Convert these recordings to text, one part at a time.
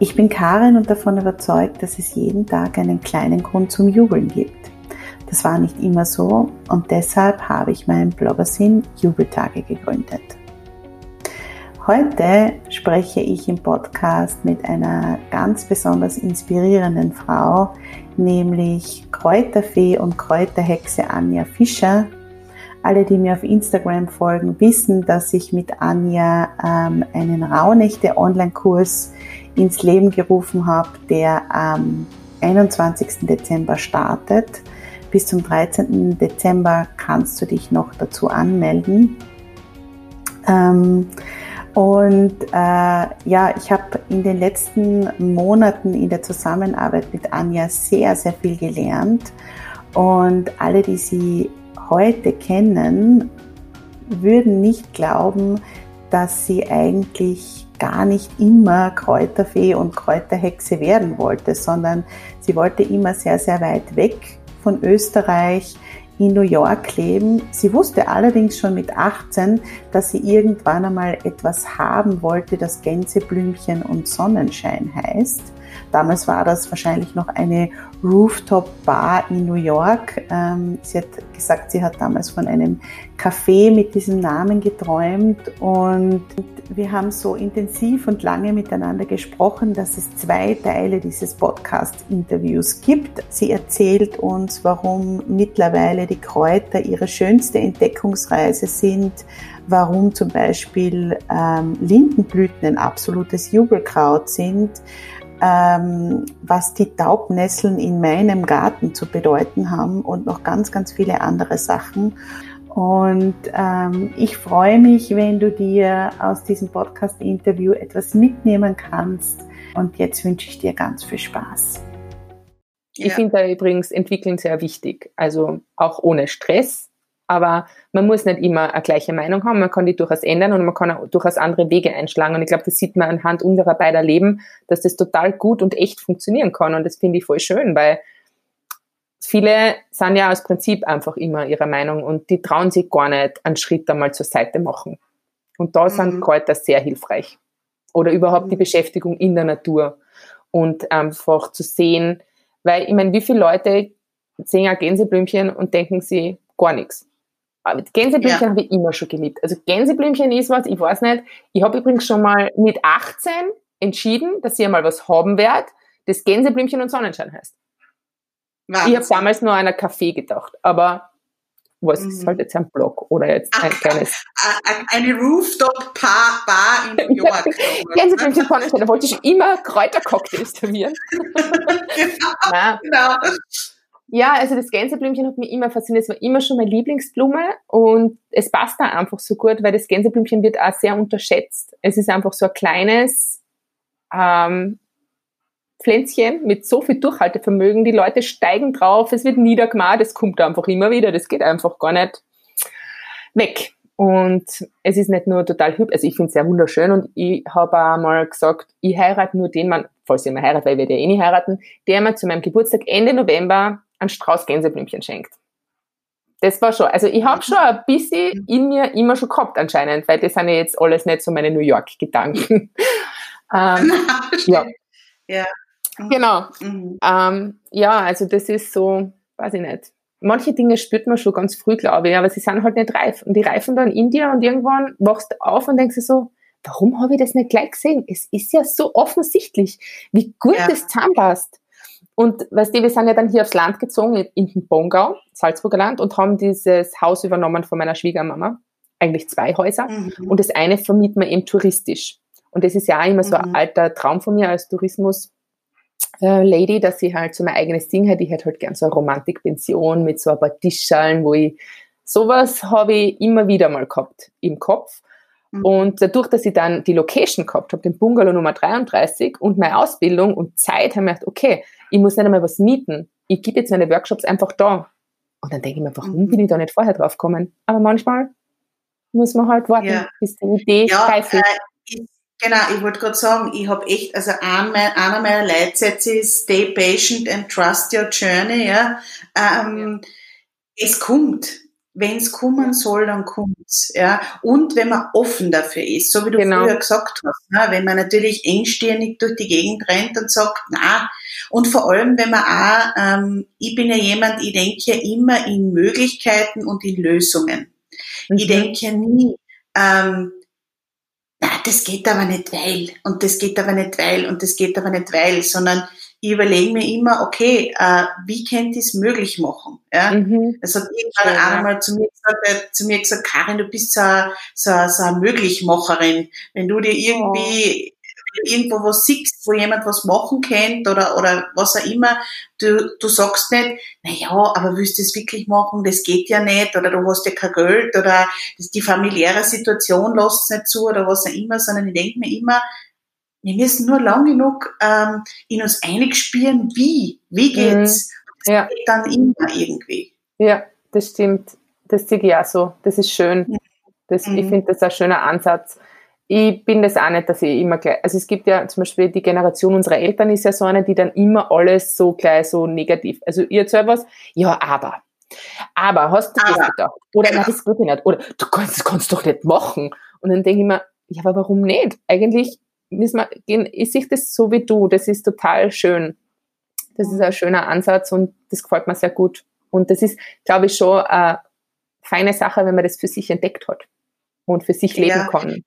Ich bin Karin und davon überzeugt, dass es jeden Tag einen kleinen Grund zum Jubeln gibt. Das war nicht immer so und deshalb habe ich meinen Bloggersinn Jubeltage gegründet. Heute spreche ich im Podcast mit einer ganz besonders inspirierenden Frau, nämlich Kräuterfee und Kräuterhexe Anja Fischer. Alle, die mir auf Instagram folgen, wissen, dass ich mit Anja ähm, einen Rauhnächte Online-Kurs ins Leben gerufen habe, der am 21. Dezember startet. Bis zum 13. Dezember kannst du dich noch dazu anmelden. Ähm, und äh, ja, ich habe in den letzten Monaten in der Zusammenarbeit mit Anja sehr, sehr viel gelernt. Und alle, die sie heute kennen, würden nicht glauben, dass sie eigentlich gar nicht immer Kräuterfee und Kräuterhexe werden wollte, sondern sie wollte immer sehr, sehr weit weg von Österreich in New York leben. Sie wusste allerdings schon mit 18, dass sie irgendwann einmal etwas haben wollte, das Gänseblümchen und Sonnenschein heißt. Damals war das wahrscheinlich noch eine Rooftop-Bar in New York. Ähm, sie hat gesagt, sie hat damals von einem Café mit diesem Namen geträumt und wir haben so intensiv und lange miteinander gesprochen, dass es zwei Teile dieses Podcast-Interviews gibt. Sie erzählt uns, warum mittlerweile die Kräuter ihre schönste Entdeckungsreise sind, warum zum Beispiel ähm, Lindenblüten ein absolutes Jubelkraut sind, ähm, was die Taubnesseln in meinem Garten zu bedeuten haben und noch ganz, ganz viele andere Sachen. Und ähm, ich freue mich, wenn du dir aus diesem Podcast-Interview etwas mitnehmen kannst. Und jetzt wünsche ich dir ganz viel Spaß. Ich ja. finde da übrigens Entwickeln sehr wichtig. Also auch ohne Stress aber man muss nicht immer eine gleiche Meinung haben, man kann die durchaus ändern und man kann auch durchaus andere Wege einschlagen. Und ich glaube, das sieht man anhand unserer beider Leben, dass das total gut und echt funktionieren kann. Und das finde ich voll schön, weil viele sind ja aus Prinzip einfach immer ihrer Meinung und die trauen sich gar nicht einen Schritt einmal zur Seite machen. Und da mhm. sind Kräuter sehr hilfreich. Oder überhaupt mhm. die Beschäftigung in der Natur und einfach zu sehen, weil ich meine, wie viele Leute sehen ein Gänseblümchen und denken sie gar nichts. Gänseblümchen ja. habe ich immer schon geliebt. Also Gänseblümchen ist was, ich weiß nicht. Ich habe übrigens schon mal mit 18 entschieden, dass ich einmal was haben werde, das Gänseblümchen und Sonnenschein heißt. Wahnsinn. Ich habe damals nur an einen Kaffee gedacht, aber was mhm. ist halt jetzt ein Blog oder jetzt ein Ach, kleines. Eine Rooftop-Bar in New York. Gänseblümchen, Sonnenschein, da wollte ich immer Kräutercocktails servieren. genau, genau. Ja, also das Gänseblümchen hat mich immer fasziniert. Es war immer schon meine Lieblingsblume und es passt da einfach so gut, weil das Gänseblümchen wird auch sehr unterschätzt. Es ist einfach so ein kleines ähm, Pflänzchen mit so viel Durchhaltevermögen. Die Leute steigen drauf, es wird niedergemacht, es kommt einfach immer wieder, das geht einfach gar nicht weg. Und es ist nicht nur total hübsch, also ich finde es sehr wunderschön und ich habe auch mal gesagt, ich heirate nur den Mann, falls ich mal heirate, weil ich werde ja eh nicht heiraten, der mir zu meinem Geburtstag Ende November einen Strauß Gänseblümchen schenkt. Das war schon, also ich habe schon ein bisschen in mir immer schon gehabt anscheinend, weil das sind ja jetzt alles nicht so meine New York-Gedanken. ähm, ja. ja. Mhm. Genau. Mhm. Ähm, ja, also das ist so, weiß ich nicht. Manche Dinge spürt man schon ganz früh, glaube ich, aber sie sind halt nicht reif. Und die reifen dann in dir und irgendwann wachst du auf und denkst dir so, warum habe ich das nicht gleich gesehen? Es ist ja so offensichtlich, wie gut ja. das zusammenpasst. Und weißt du, wir sind ja dann hier aufs Land gezogen, in den Bongau, Salzburger Land, und haben dieses Haus übernommen von meiner Schwiegermama. Eigentlich zwei Häuser. Mhm. Und das eine vermieten wir eben touristisch. Und das ist ja auch immer so ein mhm. alter Traum von mir als Tourismus. Lady, dass ich halt so mein eigenes Ding hätte. Ich hätte halt gern so eine Romantikpension mit so ein paar Tischschalen, wo ich sowas habe ich immer wieder mal gehabt im Kopf. Mhm. Und dadurch, dass ich dann die Location gehabt habe, den Bungalow Nummer 33 und meine Ausbildung und Zeit, habe ich gedacht, okay, ich muss nicht einmal was mieten. Ich gebe jetzt meine Workshops einfach da. Und dann denke ich mir, warum mhm. bin ich da nicht vorher drauf gekommen? Aber manchmal muss man halt warten, ja. bis die Idee ja, reif ist. Äh, genau, ich wollte gerade sagen, ich habe echt, also einer meiner Leitsätze ist Stay patient and trust your journey. Ja. Ähm, ja. Es kommt wenn es kommen soll, dann kommt's. Ja? Und wenn man offen dafür ist, so wie du genau. früher gesagt hast, ne? wenn man natürlich engstirnig durch die Gegend rennt und sagt, na, und vor allem, wenn man auch, ähm, ich bin ja jemand, ich denke ja immer in Möglichkeiten und in Lösungen. Mhm. Ich denke ja nie, ähm, na, das geht aber nicht weil, und das geht aber nicht weil, und das geht aber nicht weil, sondern ich überlege mir immer, okay, äh, wie könnt ihr es möglich machen? Ja? Mhm. Das hat irgendwann ja. einmal zu mir gesagt, äh, zu mir gesagt, Karin, du bist so, so, so eine Möglichmacherin. Wenn du dir irgendwie oh. irgendwo was siehst, wo jemand was machen kennt oder, oder was auch immer, du, du sagst nicht, na ja, aber willst du es wirklich machen? Das geht ja nicht oder du hast ja kein Geld oder die familiäre Situation lässt es nicht zu oder was auch immer, sondern ich denke mir immer, wir müssen nur lang genug ähm, in uns einig spüren, wie, wie geht's. Mhm. Ja. Das geht dann immer irgendwie. Ja, das stimmt. Das sehe ich auch so. Das ist schön. Das, mhm. Ich finde das ein schöner Ansatz. Ich bin das auch nicht, dass ich immer gleich, also es gibt ja zum Beispiel die Generation unserer Eltern ist ja so eine, die dann immer alles so gleich so negativ, also ihr erzählt was, ja, aber. Aber hast du aber. das gedacht? Oder, genau. nein, das geht nicht. Oder, du kannst, das kannst du doch nicht machen. Und dann denke ich mir, ja, aber warum nicht? Eigentlich müssen wir gehen, ich sehe das so wie du, das ist total schön. Das ist ein schöner Ansatz und das gefällt mir sehr gut. Und das ist, glaube ich, schon eine feine Sache, wenn man das für sich entdeckt hat und für sich leben ja. kann.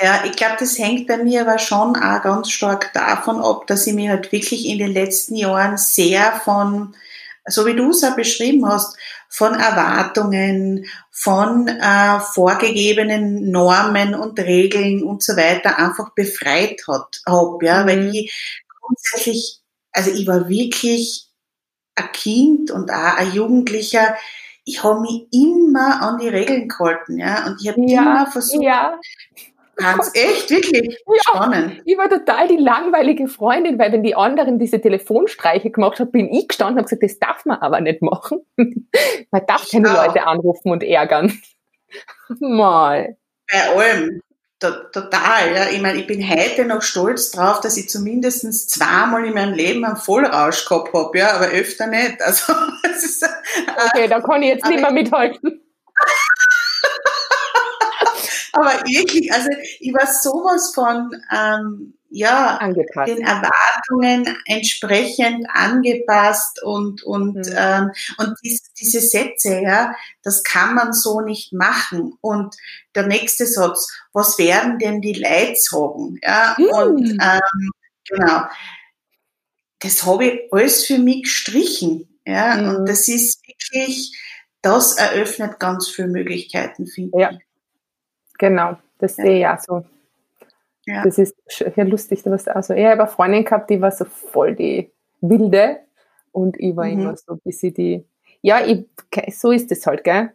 Ja, ich glaube, das hängt bei mir aber schon auch ganz stark davon ab, dass ich mir halt wirklich in den letzten Jahren sehr von, so wie du es auch beschrieben hast, von Erwartungen, von äh, vorgegebenen Normen und Regeln und so weiter einfach befreit hat, hab, ja, mhm. weil ich grundsätzlich, also ich war wirklich ein Kind und auch ein Jugendlicher, ich habe mich immer an die Regeln gehalten, ja, und ich habe ja, immer versucht, ja. Ganz echt, wirklich ja, spannend. Ich war total die langweilige Freundin, weil wenn die anderen diese Telefonstreiche gemacht haben, bin ich gestanden und habe gesagt, das darf man aber nicht machen. man darf keine ja. Leute anrufen und ärgern. Mal. Bei allem. Total, ja. Ich meine, ich bin heute noch stolz drauf, dass ich zumindest zweimal in meinem Leben einen Vollrausch gehabt habe, ja, aber öfter nicht. Also, ist, okay, da kann ich jetzt nicht mehr mithalten. Aber wirklich, also ich war sowas von ähm, ja angepasst. den Erwartungen entsprechend angepasst und und mhm. ähm, und dies, diese Sätze, ja, das kann man so nicht machen. Und der nächste Satz, was werden denn die Leute sagen? Ja, mhm. und ähm, genau, das habe ich alles für mich gestrichen. Ja, mhm. und das ist wirklich, das eröffnet ganz viele Möglichkeiten, finde ja. Genau, das ja. sehe ich auch so. Ja. Das ist ja lustig. Was, also ich habe eine Freundin gehabt, die war so voll die Wilde und ich war mhm. immer so ein bisschen die, ja, ich, so ist es halt, gell?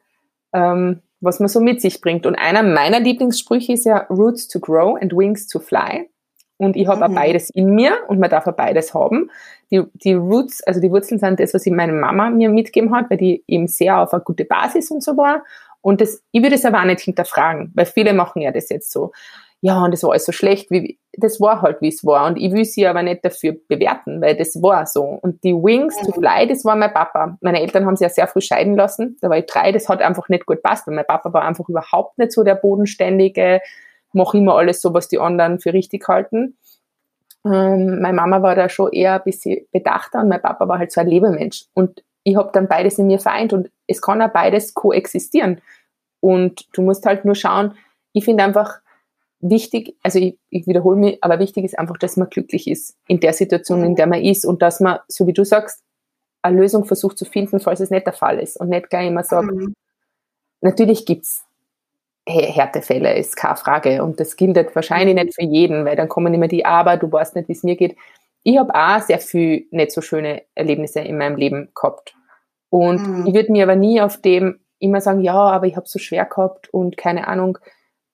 Ähm, was man so mit sich bringt. Und einer meiner Lieblingssprüche ist ja Roots to grow and wings to fly. Und ich habe mhm. beides in mir und man darf auch beides haben. Die, die Roots, also die Wurzeln sind das, was ich meine Mama mir mitgegeben hat, weil die eben sehr auf eine gute Basis und so war. Und das, ich würde es aber auch nicht hinterfragen, weil viele machen ja das jetzt so. ja, und das war alles so schlecht, wie, das war halt, wie es war. Und ich will sie aber nicht dafür bewerten, weil das war so. Und die Wings mhm. to Fly, das war mein Papa. Meine Eltern haben sich ja sehr früh scheiden lassen. Da war ich drei, das hat einfach nicht gut passt, weil mein Papa war einfach überhaupt nicht so der bodenständige, mach immer alles so, was die anderen für richtig halten. Ähm, meine Mama war da schon eher ein bisschen bedachter und mein Papa war halt so ein Lebemensch. Und ich habe dann beides in mir vereint und es kann auch beides koexistieren. Und du musst halt nur schauen, ich finde einfach, wichtig, also ich, ich wiederhole mich, aber wichtig ist einfach, dass man glücklich ist in der Situation, in der man ist und dass man, so wie du sagst, eine Lösung versucht zu finden, falls es nicht der Fall ist und nicht gleich immer sagt, mhm. natürlich gibt's Härtefälle, ist keine Frage und das gilt halt wahrscheinlich nicht für jeden, weil dann kommen immer die Aber, du weißt nicht, wie es mir geht. Ich habe auch sehr viel nicht so schöne Erlebnisse in meinem Leben gehabt und mhm. ich würde mir aber nie auf dem immer sagen, ja, aber ich habe so schwer gehabt und keine Ahnung,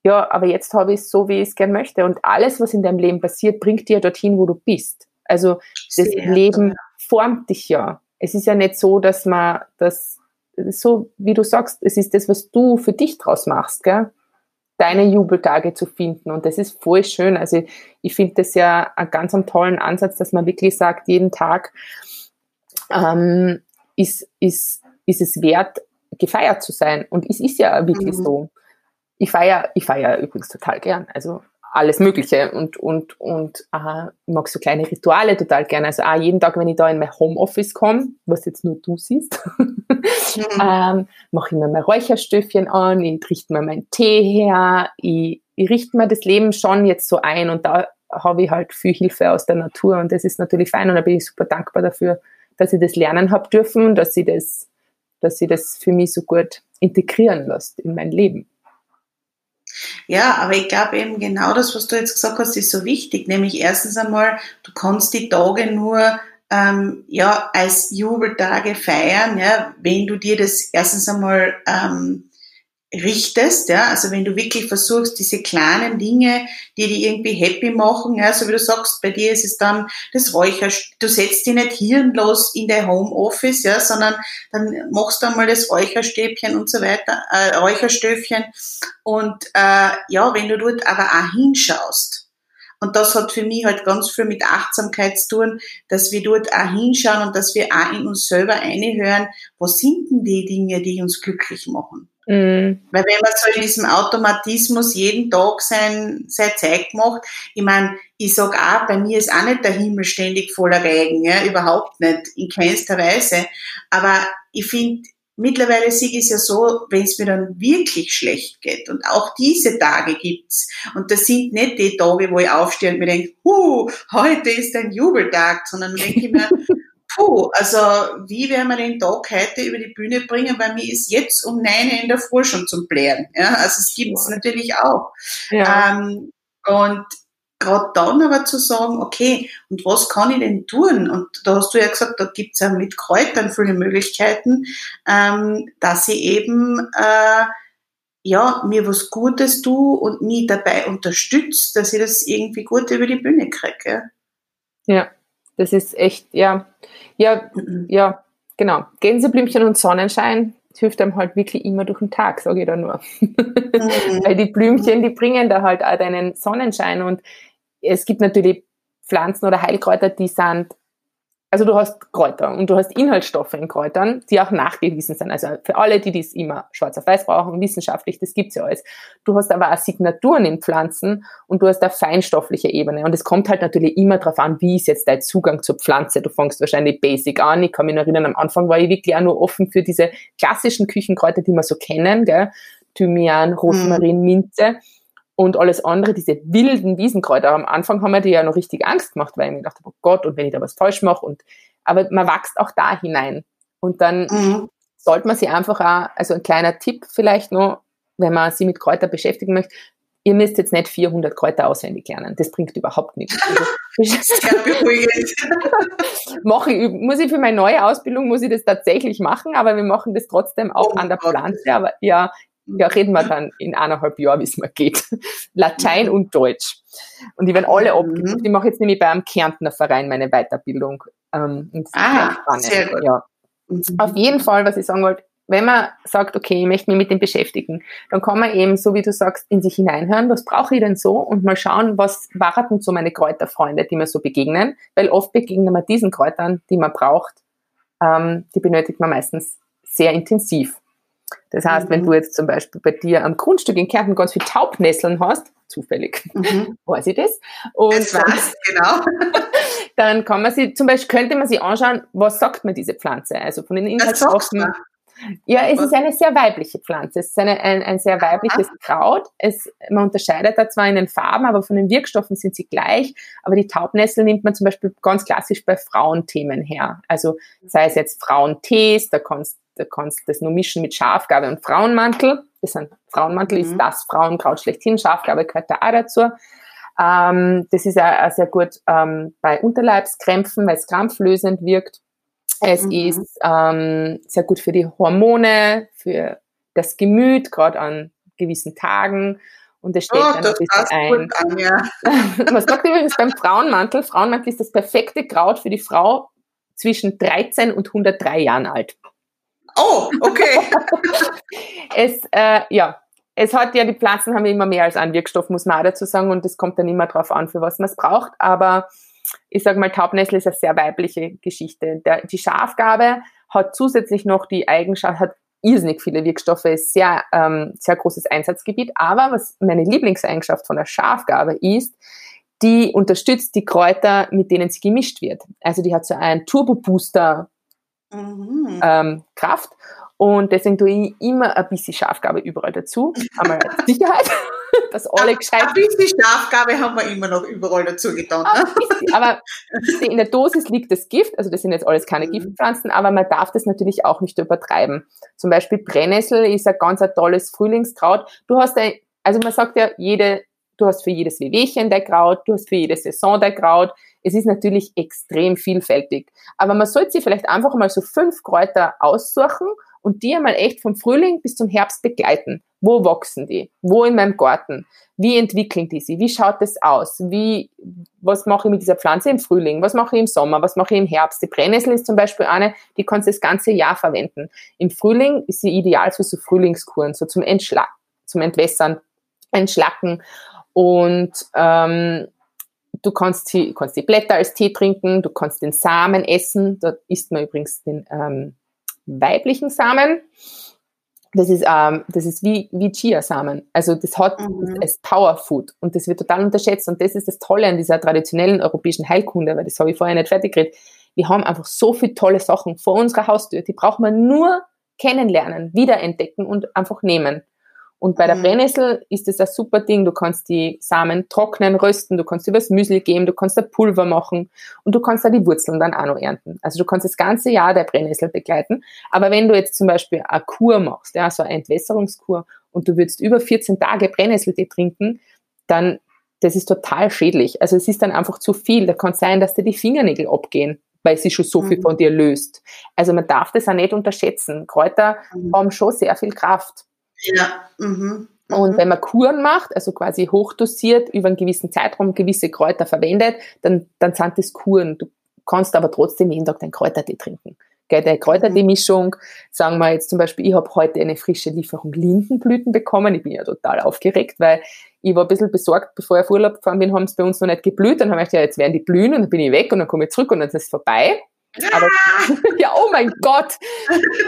ja, aber jetzt habe ich es so, wie ich es gern möchte. Und alles, was in deinem Leben passiert, bringt dir dorthin, wo du bist. Also das Sehr Leben toll. formt dich ja. Es ist ja nicht so, dass man das, so wie du sagst, es ist das, was du für dich draus machst, gell? Deine Jubeltage zu finden. Und das ist voll schön. Also ich, ich finde das ja einen ganz einen tollen Ansatz, dass man wirklich sagt, jeden Tag ähm, ist, ist, ist es wert, gefeiert zu sein. Und es ist ja wirklich mhm. so ich feiere ich feier übrigens total gern. Also alles Mögliche und, und, und äh, ich mag so kleine Rituale total gerne. Also auch jeden Tag, wenn ich da in mein Homeoffice komme, was jetzt nur du siehst, mhm. ähm, mache ich mir mein Räucherstöfchen an, ich richte mir meinen Tee her, ich, ich richte mir das Leben schon jetzt so ein und da habe ich halt viel Hilfe aus der Natur und das ist natürlich fein und da bin ich super dankbar dafür, dass ich das lernen habe dürfen, dass ich das, dass ich das für mich so gut integrieren lässt in mein Leben. Ja, aber ich glaube eben genau das, was du jetzt gesagt hast, ist so wichtig. Nämlich erstens einmal, du kannst die Tage nur ähm, ja als Jubeltage feiern, ja, wenn du dir das erstens einmal ähm, richtest, ja, also wenn du wirklich versuchst, diese kleinen Dinge, die dich irgendwie happy machen, ja, so wie du sagst, bei dir ist es dann das Räucher, du setzt dich nicht hirnlos in dein Homeoffice, ja, sondern dann machst du einmal das Räucherstäbchen und so weiter, äh, Räucherstöfchen und äh, ja, wenn du dort aber auch hinschaust, und das hat für mich halt ganz viel mit Achtsamkeit zu tun, dass wir dort auch hinschauen und dass wir auch in uns selber einhören, was sind denn die Dinge, die uns glücklich machen? Mhm. Weil wenn man so in diesem Automatismus jeden Tag sein, sein Zeug macht, ich meine, ich sag auch, bei mir ist auch nicht der Himmel ständig voller Regen, ja, überhaupt nicht, in keinster Weise. Aber ich finde, mittlerweile sehe ich es ja so, wenn es mir dann wirklich schlecht geht, und auch diese Tage gibt's, und das sind nicht die Tage, wo ich aufstehe und mir denke, huh, heute ist ein Jubeltag, sondern denke ich mir, Puh, also wie werden wir den Tag heute über die Bühne bringen? Bei mir ist jetzt um neun in der Früh schon zum Blären. Ja, also es gibt es natürlich auch. Ja. Ähm, und gerade dann aber zu sagen, okay, und was kann ich denn tun? Und da hast du ja gesagt, da gibt es ja mit Kräutern viele Möglichkeiten, ähm, dass ich eben äh, ja, mir was Gutes tue und mich dabei unterstütze, dass ich das irgendwie gut über die Bühne kriege. Ja, das ist echt, ja, ja, mhm. ja, genau. Gänseblümchen und Sonnenschein hilft einem halt wirklich immer durch den Tag, sage ich da nur. Mhm. Weil die Blümchen, die bringen da halt auch deinen Sonnenschein und es gibt natürlich Pflanzen oder Heilkräuter, die sind also du hast Kräuter und du hast Inhaltsstoffe in Kräutern, die auch nachgewiesen sind. Also für alle, die dies immer schwarz auf weiß brauchen, wissenschaftlich, das gibt's ja alles. Du hast aber auch Signaturen in Pflanzen und du hast eine feinstoffliche Ebene. Und es kommt halt natürlich immer darauf an, wie ist jetzt dein Zugang zur Pflanze. Du fängst wahrscheinlich basic an. Ich kann mich noch erinnern, am Anfang war ich wirklich auch nur offen für diese klassischen Küchenkräuter, die wir so kennen, gell? Thymian, Rosmarin, mhm. Minze und alles andere, diese wilden Wiesenkräuter. Am Anfang haben wir die ja noch richtig Angst gemacht, weil ich mir gedacht habe, oh Gott, und wenn ich da was falsch mache. Und, aber man wächst auch da hinein. Und dann mhm. sollte man sich einfach auch, also ein kleiner Tipp vielleicht noch, wenn man sich mit Kräutern beschäftigen möchte, ihr müsst jetzt nicht 400 Kräuter auswendig lernen. Das bringt überhaupt nichts. Also, Mache ich, muss ich für meine neue Ausbildung, muss ich das tatsächlich machen, aber wir machen das trotzdem auch oh an der Pflanze. Aber ja, ja, reden wir dann in eineinhalb Jahren, wie es mir geht. Latein und Deutsch. Und die werden alle mhm. abgebucht. Ich mache jetzt nämlich bei einem Kärntner Verein meine Weiterbildung. Ähm, ah, sehr gut. Ja. Mhm. Auf jeden Fall, was ich sagen wollte, wenn man sagt, okay, ich möchte mich mit dem beschäftigen, dann kann man eben, so wie du sagst, in sich hineinhören, was brauche ich denn so und mal schauen, was warten so meine Kräuterfreunde, die mir so begegnen, weil oft begegnen wir diesen Kräutern, die man braucht, ähm, die benötigt man meistens sehr intensiv. Das heißt, mhm. wenn du jetzt zum Beispiel bei dir am Grundstück in Kärnten ganz viel Taubnesseln hast, zufällig, mhm. weiß ich das. Und das war's, genau. dann kann man sie, zum Beispiel könnte man sich anschauen, was sagt mir diese Pflanze? Also von den Inhaltsstoffen. Ja, es ist eine sehr weibliche Pflanze. Es ist eine, ein, ein sehr weibliches Kraut. Es, man unterscheidet da zwar in den Farben, aber von den Wirkstoffen sind sie gleich. Aber die Taubnessel nimmt man zum Beispiel ganz klassisch bei Frauenthemen her. Also sei es jetzt Frauentees, da kannst da kannst das nur mischen mit Schafgabe und Frauenmantel. Das ein Frauenmantel mhm. ist das Frauenkraut schlechthin. Schafgabe gehört da auch dazu. Ähm, das ist auch, sehr gut ähm, bei Unterleibskrämpfen, weil es krampflösend wirkt. Es mhm. ist ähm, sehr gut für die Hormone, für das Gemüt, gerade an gewissen Tagen. Und es stellt oh, dann ein bisschen ein. An, ja. Man sagt übrigens beim Frauenmantel, Frauenmantel ist das perfekte Kraut für die Frau zwischen 13 und 103 Jahren alt. Oh, okay. es, äh, ja, es hat ja, die Pflanzen haben immer mehr als einen Wirkstoff, muss man auch dazu sagen, und es kommt dann immer darauf an, für was man es braucht. Aber ich sage mal, Taubnessel ist eine sehr weibliche Geschichte. Der, die Schafgabe hat zusätzlich noch die Eigenschaft, hat irrsinnig viele Wirkstoffe, ist sehr, ähm, sehr großes Einsatzgebiet. Aber was meine Lieblingseigenschaft von der Schafgabe ist, die unterstützt die Kräuter, mit denen sie gemischt wird. Also die hat so einen Turbo-Booster mhm. ähm, Kraft. Und deswegen tue ich immer ein bisschen Schafgabe überall dazu. Einmal als Sicherheit, dass alle gescheit Ein bisschen Schafgabe haben wir immer noch überall dazu getan. Ne? Aber in der Dosis liegt das Gift, also das sind jetzt alles keine mhm. Giftpflanzen, aber man darf das natürlich auch nicht übertreiben. Zum Beispiel Brennnessel ist ein ganz ein tolles Frühlingskraut. Du hast ein, also man sagt ja, jede, du hast für jedes Wehwehchen der Kraut, du hast für jede Saison der Kraut. Es ist natürlich extrem vielfältig. Aber man sollte sich vielleicht einfach mal so fünf Kräuter aussuchen und die einmal echt vom Frühling bis zum Herbst begleiten. Wo wachsen die? Wo in meinem Garten? Wie entwickeln die sich? Wie schaut das aus? Wie, was mache ich mit dieser Pflanze im Frühling? Was mache ich im Sommer? Was mache ich im Herbst? Die Brennnessel ist zum Beispiel eine, die kannst du das ganze Jahr verwenden. Im Frühling ist sie ideal für so Frühlingskuren, so zum Entschlacken, zum Entwässern, Entschlacken. Und ähm, Du kannst die, kannst die Blätter als Tee trinken, du kannst den Samen essen. Da isst man übrigens den ähm, weiblichen Samen. Das ist, ähm, das ist wie, wie Chia-Samen. Also das hat mhm. als Powerfood und das wird total unterschätzt. Und das ist das Tolle an dieser traditionellen europäischen Heilkunde, weil das habe ich vorher nicht fertig geredet. Wir haben einfach so viele tolle Sachen vor unserer Haustür, die braucht man nur kennenlernen, wiederentdecken und einfach nehmen. Und bei der mhm. Brennnessel ist es ein super Ding. Du kannst die Samen trocknen, rösten, du kannst übers Müsli geben, du kannst da Pulver machen und du kannst da die Wurzeln dann auch noch ernten. Also du kannst das ganze Jahr der Brennnessel begleiten. Aber wenn du jetzt zum Beispiel eine Kur machst, ja, so eine Entwässerungskur und du würdest über 14 Tage Brennnesseltee trinken, dann das ist total schädlich. Also es ist dann einfach zu viel. Da kann es sein, dass dir die Fingernägel abgehen, weil sie schon so viel mhm. von dir löst. Also man darf das auch nicht unterschätzen. Kräuter mhm. haben schon sehr viel Kraft. Ja. Mhm. Und mhm. wenn man Kuren macht, also quasi hochdosiert über einen gewissen Zeitraum gewisse Kräuter verwendet, dann, dann sind das Kuren. Du kannst aber trotzdem jeden Tag deinen Kräutertee trinken. Gell, der Kräutertee-Mischung, sagen wir jetzt zum Beispiel, ich habe heute eine frische Lieferung Lindenblüten bekommen. Ich bin ja total aufgeregt, weil ich war ein bisschen besorgt, bevor ich auf Urlaub gefahren bin, haben es bei uns noch nicht geblüht. Dann habe ich gedacht, ja, jetzt werden die blühen und dann bin ich weg und dann komme ich zurück und dann ist es vorbei. Aber, ja, oh mein Gott.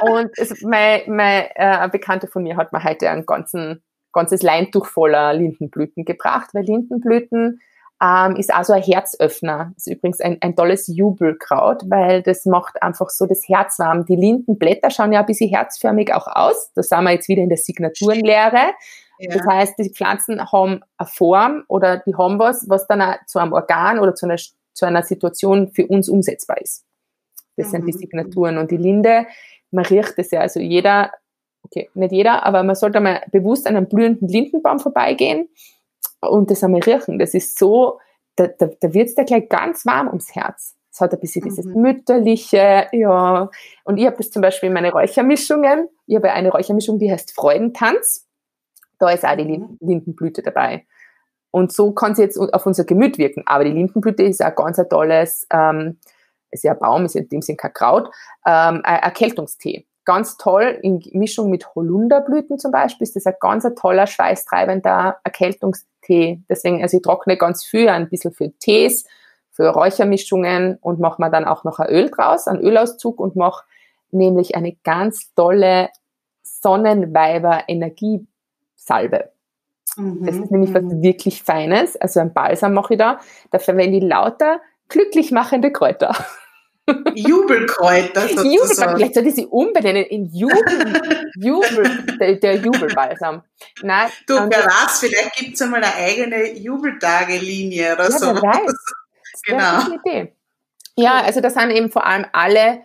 Und es, mein, mein äh, Bekannter von mir hat mir heute ein ganzen, ganzes Leintuch voller Lindenblüten gebracht, weil Lindenblüten ähm, ist also ein Herzöffner. Das ist übrigens ein, ein tolles Jubelkraut, weil das macht einfach so das Herz warm. Die Lindenblätter schauen ja ein bisschen herzförmig auch aus. Da sind wir jetzt wieder in der Signaturenlehre. Ja. Das heißt, die Pflanzen haben eine Form oder die haben was, was dann zu einem Organ oder zu einer, zu einer Situation für uns umsetzbar ist. Das mhm. sind die mhm. Signaturen. Und die Linde, man riecht es ja. Also jeder, okay, nicht jeder, aber man sollte mal bewusst an einem blühenden Lindenbaum vorbeigehen und das einmal riechen. Das ist so, da, da, da wird es dir gleich ganz warm ums Herz. Es hat ein bisschen mhm. dieses mütterliche, ja. Und ich habe das zum Beispiel in meine Räuchermischungen. Ich habe eine Räuchermischung, die heißt Freudentanz. Da ist auch die mhm. Lindenblüte dabei. Und so kann sie jetzt auf unser Gemüt wirken. Aber die Lindenblüte ist auch ganz ein tolles ähm, ist ja Baum, ist in dem Sinn kein Kraut, ähm, Erkältungstee. ganz toll in Mischung mit Holunderblüten zum Beispiel. Ist das ein ganz ein toller, schweißtreibender Erkältungstee. Deswegen, also ich trockne ganz viel, ein bisschen für Tees, für Räuchermischungen und mache mir dann auch noch ein Öl draus, einen Ölauszug und mache nämlich eine ganz tolle Sonnenweiber Energiesalbe. Mhm. Das ist nämlich was mhm. wirklich Feines. Also ein Balsam mache ich da. Da verwende ich lauter glücklich machende Kräuter. Jubelkräuter sozusagen. Jubelkräuter, vielleicht sollte ich sie umbenennen in Jubel, Jubel, der, der Jubelbalsam. Nein, du, wer weiß, vielleicht gibt es einmal eine eigene Jubeltage-Linie oder ja, so. Wer weiß. genau. Eine Idee. Ja, also das sind eben vor allem alle,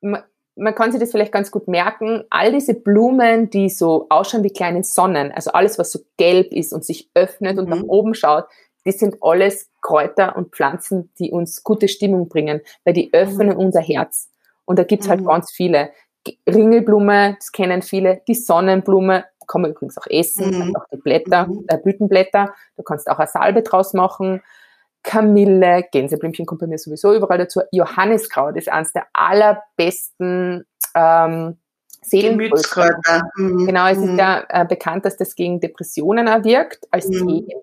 man kann sich das vielleicht ganz gut merken, all diese Blumen, die so ausschauen wie kleine Sonnen, also alles, was so gelb ist und sich öffnet und nach mhm. oben schaut, die sind alles Kräuter und Pflanzen, die uns gute Stimmung bringen, weil die öffnen mhm. unser Herz. Und da gibt's halt mhm. ganz viele. Ringelblume, das kennen viele, die Sonnenblume, kann man übrigens auch essen, mhm. auch die Blätter, mhm. äh, Blütenblätter, du kannst auch eine Salbe draus machen. Kamille, Gänseblümchen kommt bei mir sowieso überall dazu. Johanniskraut ist eines der allerbesten ähm, Seelentröster. Mhm. Genau, es ist mhm. ja äh, bekannt, dass das gegen Depressionen erwirkt als mhm. Tee.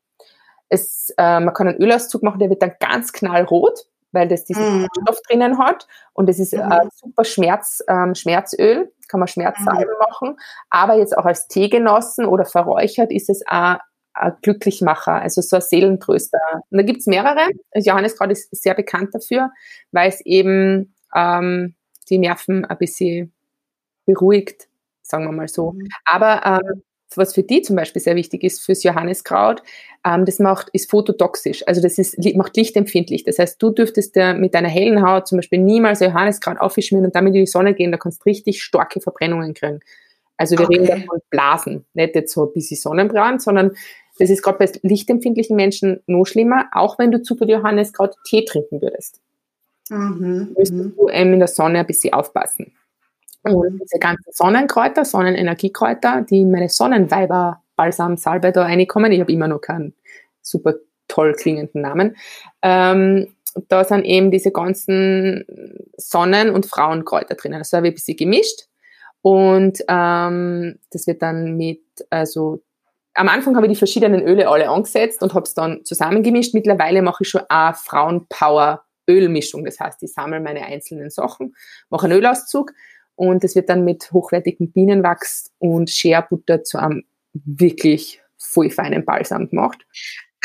Es, äh, man kann einen Ölauszug machen, der wird dann ganz knallrot, weil das diesen mhm. Stoff drinnen hat. Und es ist mhm. äh, super Schmerz, ähm, Schmerzöl, kann man Schmerzsalbe mhm. machen. Aber jetzt auch als Tee genossen oder verräuchert ist es auch ein Glücklichmacher, also so ein Seelentröster. Und da gibt's mehrere. Also Johanneskraut ist sehr bekannt dafür, weil es eben ähm, die Nerven ein bisschen beruhigt, sagen wir mal so. Mhm. Aber ähm, was für die zum Beispiel sehr wichtig ist, fürs Johanniskraut, ähm, das macht, ist phototoxisch. Also das ist, macht lichtempfindlich. Das heißt, du dürftest dir mit deiner hellen Haut zum Beispiel niemals Johanniskraut aufschmieren und damit in die Sonne gehen, da kannst du richtig starke Verbrennungen kriegen. Also wir okay. reden davon Blasen, nicht jetzt so ein bisschen Sonnenbrand, sondern das ist gerade bei lichtempfindlichen Menschen noch schlimmer, auch wenn du zu viel Johanniskraut Tee trinken würdest. Mhm, müsstest mhm. du ähm, in der Sonne ein bisschen aufpassen. Und diese ganzen Sonnenkräuter, Sonnenenergiekräuter, die in meine Sonnenweiber Balsamsalbe da reinkommen, ich habe immer noch keinen super toll klingenden Namen, ähm, da sind eben diese ganzen Sonnen- und Frauenkräuter drinnen. Also habe ich ein bisschen gemischt und ähm, das wird dann mit, also am Anfang habe ich die verschiedenen Öle alle angesetzt und habe es dann zusammengemischt. Mittlerweile mache ich schon eine Frauenpower Ölmischung. Das heißt, ich sammle meine einzelnen Sachen, mache einen Ölauszug und es wird dann mit hochwertigem Bienenwachs und Scherbutter zu einem wirklich voll feinen Balsam gemacht.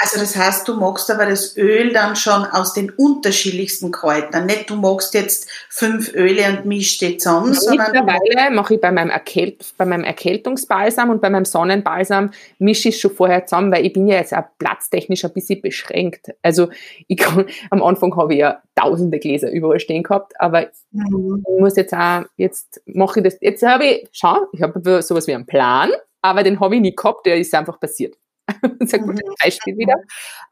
Also das heißt, du magst aber das Öl dann schon aus den unterschiedlichsten Kräutern. Nicht, du magst jetzt fünf Öle und mischst die zusammen, sondern... Mittlerweile mache ich bei meinem, Erkält bei meinem Erkältungsbalsam und bei meinem Sonnenbalsam mische ich schon vorher zusammen, weil ich bin ja jetzt auch platztechnisch ein bisschen beschränkt. Also ich kann, am Anfang habe ich ja tausende Gläser überall stehen gehabt, aber mhm. ich muss jetzt auch, jetzt mache ich das, jetzt habe ich, schau, ich habe sowas wie einen Plan, aber den habe ich nie gehabt, der ist einfach passiert. Sehr gutes mhm. Beispiel wieder.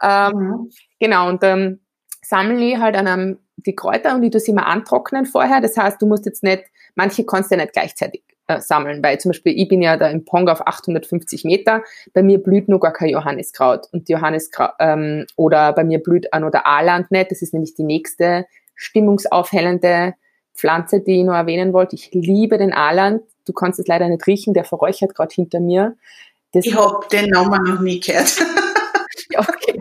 Ähm, mhm. Genau, und ähm, sammle ich halt an einem, die Kräuter und ich tue sie immer antrocknen vorher. Das heißt, du musst jetzt nicht, manche kannst du ja nicht gleichzeitig äh, sammeln, weil zum Beispiel ich bin ja da im Pong auf 850 Meter, bei mir blüht nur gar kein Johanniskraut und Johanniskraut, ähm, oder bei mir blüht auch noch der Aaland nicht, das ist nämlich die nächste stimmungsaufhellende Pflanze, die ich noch erwähnen wollte. Ich liebe den Aaland. Du kannst es leider nicht riechen, der verräuchert gerade hinter mir. Das ich habe den Namen noch nie gehört. okay.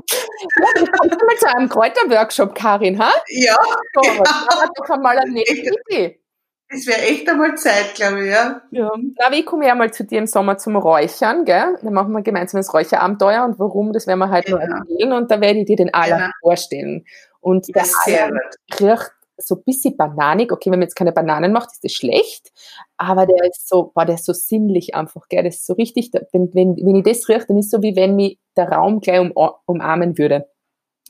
Ja, du kommst mal zu einem Kräuterworkshop, Karin, ha? Ja. So, ja. Da doch einmal eine Idee. Es wäre echt einmal Zeit, glaube ich, ja. Ja. Na, ich komme ja mal zu dir im Sommer zum Räuchern, gell? Dann machen wir gemeinsam das Räucherabenteuer und warum, das werden wir halt ja. nur erzählen und da werde ich dir den Aller ja. vorstellen. Und der ja, riecht so ein bisschen bananig. Okay, wenn man jetzt keine Bananen macht, ist das schlecht. Aber der ist so, boah, der ist so sinnlich einfach, gell. Das ist so richtig, wenn, wenn, wenn ich das rieche, dann ist es so, wie wenn mich der Raum gleich um, umarmen würde.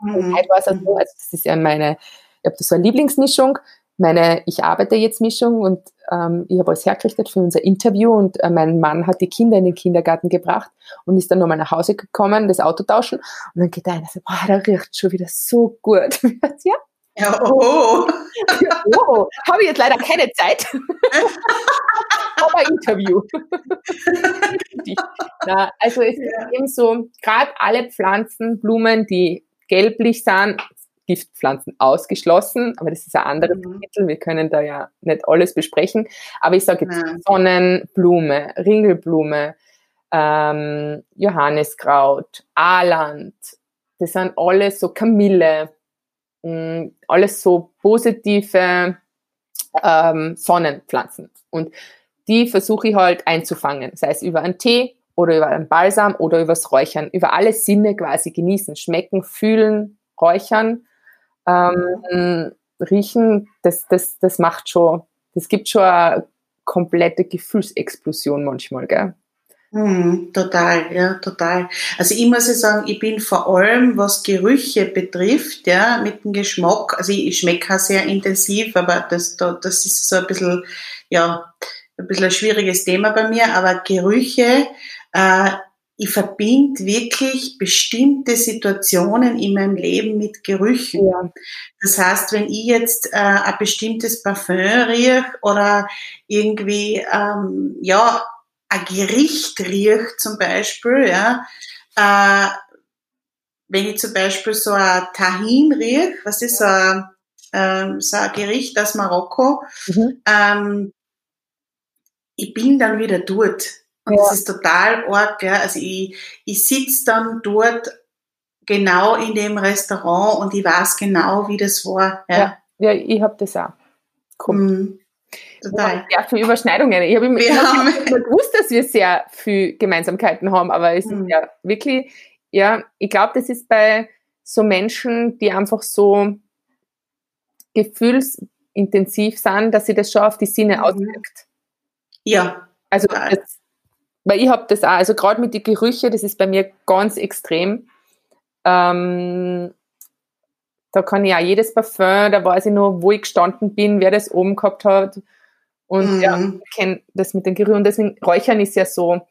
Mhm. Und heute war es also, also das ist ja meine, ich habe so eine Lieblingsmischung, meine Ich arbeite jetzt Mischung und ähm, ich habe alles hergerichtet für unser Interview und äh, mein Mann hat die Kinder in den Kindergarten gebracht und ist dann nochmal nach Hause gekommen, das Auto tauschen und dann geht er ein und sagt, boah, der riecht schon wieder so gut. ja, ja, oh. oh. Habe ich jetzt leider keine Zeit. Aber Interview. Na, also es ja. ist eben so, gerade alle Pflanzen, Blumen, die gelblich sind, Giftpflanzen ausgeschlossen, aber das ist ein anderes mhm. Kapitel. Wir können da ja nicht alles besprechen. Aber ich sage jetzt Nein. Sonnenblume, Ringelblume, ähm, Johanniskraut, Aaland, das sind alles so Kamille, mh, mm, alles so positive ähm, Sonnenpflanzen. Und die versuche ich halt einzufangen, sei es über einen Tee oder über einen Balsam oder übers Räuchern, über alle Sinne quasi genießen, schmecken, fühlen, räuchern, ähm, riechen, das, das, das macht schon, das gibt schon eine komplette Gefühlsexplosion manchmal, gell? Mm, total, ja, total. Also ich muss ja sagen, ich bin vor allem, was Gerüche betrifft, ja, mit dem Geschmack, also ich, ich schmecke sehr intensiv, aber das, das ist so ein bisschen, ja, ein bisschen ein schwieriges Thema bei mir, aber Gerüche, äh, ich verbinde wirklich bestimmte Situationen in meinem Leben mit Gerüchen. Ja. Das heißt, wenn ich jetzt äh, ein bestimmtes Parfum rieche oder irgendwie ähm, ja ein Gericht rieche zum Beispiel, ja, äh, wenn ich zum Beispiel so ein Tahin rieche, was ist so ein, ähm, so ein Gericht aus Marokko, mhm. ähm, ich bin dann wieder dort. Und ja. das ist total arg. Gell? Also ich, ich sitze dann dort genau in dem Restaurant und ich weiß genau, wie das war. Ja, ja, ja ich habe das auch. Cool. Mhm. Total. Ja, für Überschneidungen. Ich habe immer, immer gewusst, dass wir sehr viel Gemeinsamkeiten haben, aber es mhm. ist ja wirklich, ja, ich glaube, das ist bei so Menschen, die einfach so gefühlsintensiv sind, dass sie das schon auf die Sinne mhm. auswirkt. Ja. Also, das, weil ich habe das auch, also gerade mit den Gerüchen, das ist bei mir ganz extrem. Ähm, da kann ich auch jedes Parfum, da weiß ich nur, wo ich gestanden bin, wer das oben gehabt hat. Und mhm. ja, ich kenne das mit den Gerüchen. Und deswegen, Räuchern ist ja so.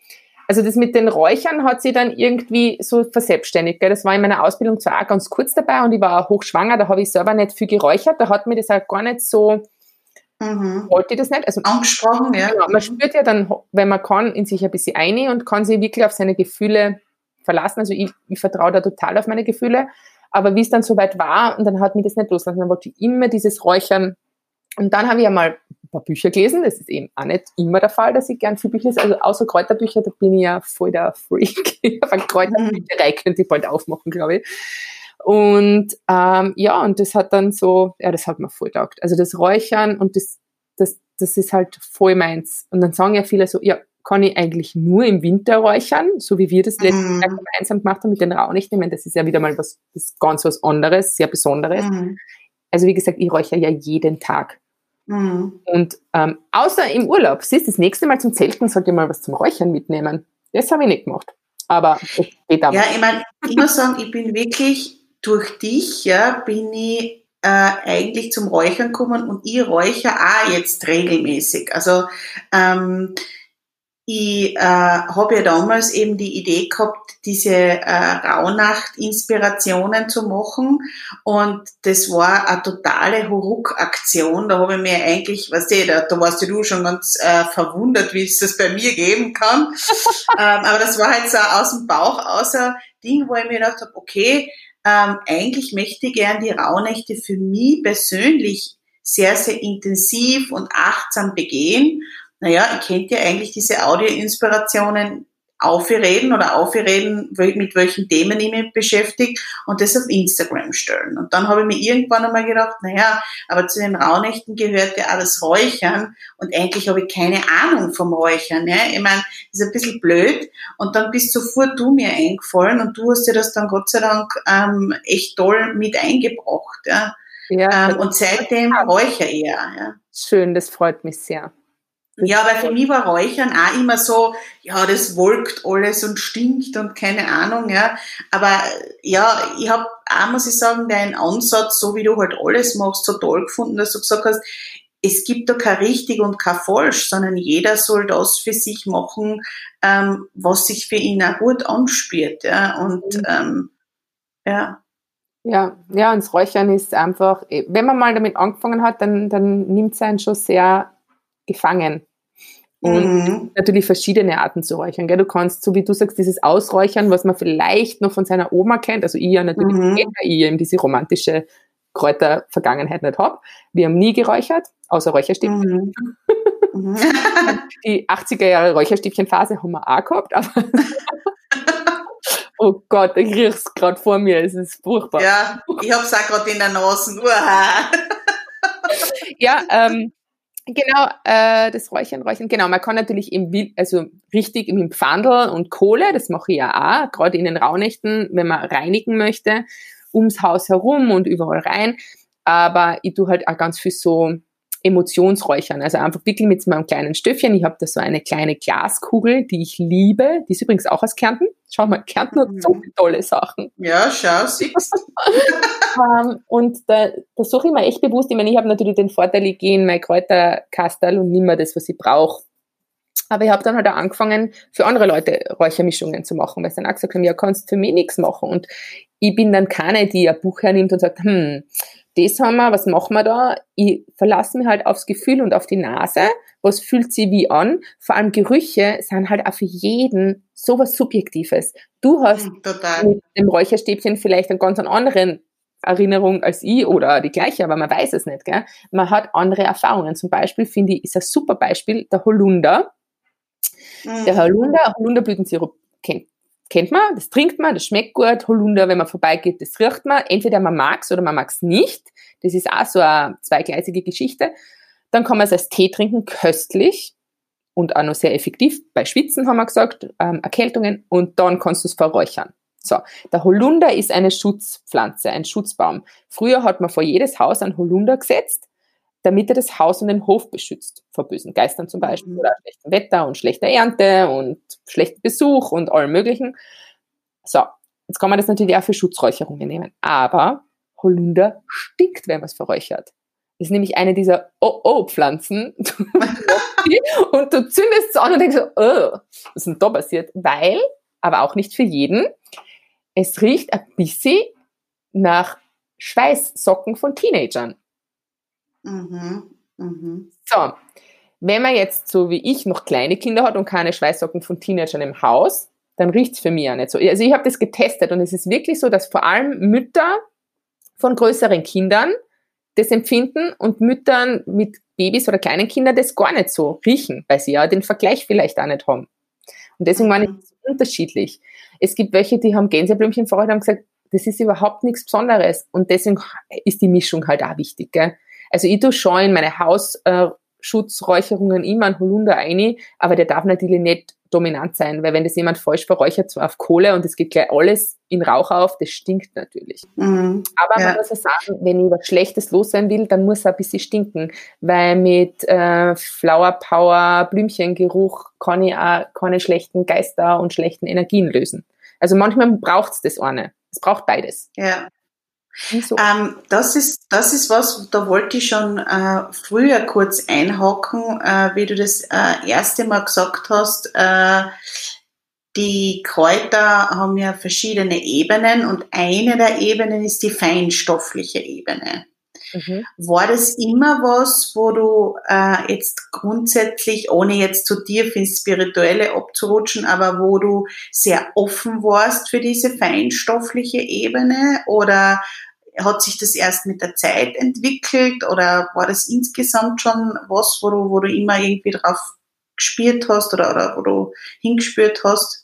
Also das mit den Räuchern hat sie dann irgendwie so verselbstständigt. Gell? Das war in meiner Ausbildung zwar auch ganz kurz dabei und ich war auch hochschwanger, da habe ich selber nicht viel geräuchert. Da hat mir das auch gar nicht so Mhm. Wollte ich das nicht? Also, Angesprochen, ja. Genau, man spürt ja dann, wenn man kann, in sich ein bisschen ein und kann sich wirklich auf seine Gefühle verlassen. Also ich, ich vertraue da total auf meine Gefühle. Aber wie es dann soweit war, und dann hat mir das nicht losgelassen, dann wollte ich immer dieses Räuchern. Und dann habe ich ja mal ein paar Bücher gelesen. Das ist eben auch nicht immer der Fall, dass ich gern viel Bücher lese. Also außer Kräuterbücher, da bin ich ja voll der Freak. eine Kräuterbücherei könnte ich bald aufmachen, glaube ich. Und ähm, ja, und das hat dann so, ja, das hat mir voll taugt. Also das Räuchern und das, das, das ist halt voll meins. Und dann sagen ja viele so, ja, kann ich eigentlich nur im Winter räuchern, so wie wir das letztes mm. Jahr gemeinsam gemacht haben mit den Raunichten. Ich meine, das ist ja wieder mal was, das ganz was anderes, sehr Besonderes. Mm. Also wie gesagt, ich räuchere ja jeden Tag. Mm. Und ähm, außer im Urlaub, siehst das nächste Mal zum Zelten sollte ich mal was zum Räuchern mitnehmen. Das habe ich nicht gemacht. Aber es geht aber. Ja, ich meine, ich muss sagen, ich bin wirklich durch dich ja, bin ich äh, eigentlich zum Räuchern gekommen und ich räuchere auch jetzt regelmäßig. Also ähm, ich äh, habe ja damals eben die Idee gehabt, diese äh, Rauhnacht-Inspirationen zu machen und das war eine totale Huruk-Aktion. Da habe ich mir eigentlich, weißt du, da, da warst du schon ganz äh, verwundert, wie es das bei mir geben kann. ähm, aber das war halt so aus dem Bauch außer Ding, wo ich mir gedacht habe, okay, ähm, eigentlich möchte ich gern die Rauhnächte für mich persönlich sehr, sehr intensiv und achtsam begehen. Naja, ich kennt ja eigentlich diese Audio-Inspirationen aufreden oder aufreden, mit welchen Themen ich mich beschäftige und das auf Instagram stellen. Und dann habe ich mir irgendwann einmal gedacht, naja, aber zu den Rauhnächten gehört ja das Räuchern und eigentlich habe ich keine Ahnung vom Räuchern. Ja? Ich meine, ist ein bisschen blöd und dann bist sofort du mir eingefallen und du hast dir das dann Gott sei Dank ähm, echt toll mit eingebracht. Ja? Ja, ähm, und seitdem räuchere ich ja. Schön, das freut mich sehr. Ja, weil für mich war Räuchern auch immer so, ja, das wolkt alles und stinkt und keine Ahnung, ja. Aber ja, ich habe auch, muss ich sagen, deinen Ansatz, so wie du halt alles machst, so toll gefunden, dass du gesagt hast, es gibt da kein richtig und kein falsch, sondern jeder soll das für sich machen, ähm, was sich für ihn auch gut anspürt, ja. Und mhm. ähm, ja. Ja, ja, und das Räuchern ist einfach, wenn man mal damit angefangen hat, dann, dann nimmt es einen schon sehr gefangen. Und mhm. natürlich verschiedene Arten zu räuchern. Gell? Du kannst, so wie du sagst, dieses Ausräuchern, was man vielleicht noch von seiner Oma kennt, also ich ja natürlich, mhm. ich eben diese romantische Kräutervergangenheit nicht habe. Wir haben nie geräuchert, außer Räucherstäbchen. Mhm. mhm. Die 80er Jahre Räucherstäbchenphase haben wir auch gehabt, aber oh Gott, ich riech's gerade vor mir, es ist furchtbar. Ja, ich hab's auch gerade in der Nase. ja, ähm, Genau, äh, das Räuchern, Räuchern. Genau, man kann natürlich im also richtig im Pfandel und Kohle, das mache ich ja auch, gerade in den Rauhnächten, wenn man reinigen möchte, ums Haus herum und überall rein. Aber ich tue halt auch ganz viel so Emotionsräuchern. Also einfach wirklich mit meinem kleinen Stöffchen. Ich habe da so eine kleine Glaskugel, die ich liebe. Die ist übrigens auch aus Kärnten. Schau mal, Kärnten hat so mhm. viele tolle Sachen. Ja, schau, siehst um, ähm, Und da, da suche ich mir echt bewusst. Ich meine, ich habe natürlich den Vorteil, ich gehe in mein Kräuterkastel und nehme das, was ich brauche. Aber ich habe dann halt auch angefangen, für andere Leute Räuchermischungen zu machen, weil sie dann auch gesagt haben, ja, kannst für mich nichts machen. Und ich bin dann keine, die ein Buch hernimmt und sagt, hm, das haben wir, was machen wir da? Ich verlasse mich halt aufs Gefühl und auf die Nase. Was fühlt sie wie an? Vor allem Gerüche sind halt auch für jeden sowas Subjektives. Du hast hm, Total. mit dem Räucherstäbchen vielleicht einen ganz anderen Erinnerung als ich oder die gleiche, aber man weiß es nicht. Gell? Man hat andere Erfahrungen. Zum Beispiel finde ich, ist ein super Beispiel der Holunder. Mhm. Der Holunder, Holunderblütensirup kennt kennt man, das trinkt man, das schmeckt gut. Holunder, wenn man vorbeigeht, das riecht man. Entweder man mag's oder man mag's nicht. Das ist auch so eine zweigleisige Geschichte. Dann kann man es als Tee trinken, köstlich und auch noch sehr effektiv. Bei Schwitzen haben wir gesagt, ähm, Erkältungen und dann kannst du es verräuchern. So, der Holunder ist eine Schutzpflanze, ein Schutzbaum. Früher hat man vor jedes Haus einen Holunder gesetzt damit er das Haus und den Hof beschützt vor bösen Geistern zum Beispiel mhm. oder schlechtem Wetter und schlechter Ernte und schlechten Besuch und allem möglichen. So, jetzt kann man das natürlich auch für Schutzräucherungen nehmen. Aber Holunder stinkt, wenn man es verräuchert. Das ist nämlich eine dieser Oh-Oh-Pflanzen. und du zündest es an und denkst so, oh, was ist denn da passiert? Weil, aber auch nicht für jeden, es riecht ein bisschen nach Schweißsocken von Teenagern. Mhm. Mhm. So, wenn man jetzt so wie ich noch kleine Kinder hat und keine Schweißsocken von Teenagern im Haus, dann riecht es für mich auch nicht so. Also ich habe das getestet und es ist wirklich so, dass vor allem Mütter von größeren Kindern das empfinden und Müttern mit Babys oder kleinen Kindern das gar nicht so riechen, weil sie ja den Vergleich vielleicht auch nicht haben. Und deswegen meine ich es mhm. unterschiedlich. Es gibt welche, die haben Gänseblümchen vorher und haben gesagt, das ist überhaupt nichts Besonderes. Und deswegen ist die Mischung halt auch wichtig. Gell? Also ich tue schon in meine Hausschutzräucherungen immer einen Holunder ein, aber der darf natürlich nicht dominant sein, weil wenn das jemand falsch verräuchert, so auf Kohle und es geht gleich alles in Rauch auf, das stinkt natürlich. Mhm, aber ja. man muss ja sagen, wenn ich was Schlechtes los sein will, dann muss er ein bisschen stinken, weil mit äh, Flower Power, Blümchengeruch kann ich auch keine schlechten Geister und schlechten Energien lösen. Also manchmal braucht es das eine. Es braucht beides. Ja. So. Ähm, das, ist, das ist was, da wollte ich schon äh, früher kurz einhaken, äh, wie du das äh, erste Mal gesagt hast. Äh, die Kräuter haben ja verschiedene Ebenen und eine der Ebenen ist die feinstoffliche Ebene. Mhm. War das immer was, wo du äh, jetzt grundsätzlich, ohne jetzt zu tief ins Spirituelle abzurutschen, aber wo du sehr offen warst für diese feinstoffliche Ebene? Oder hat sich das erst mit der Zeit entwickelt? Oder war das insgesamt schon was, wo du, wo du immer irgendwie drauf gespielt hast oder, oder wo du hingespürt hast?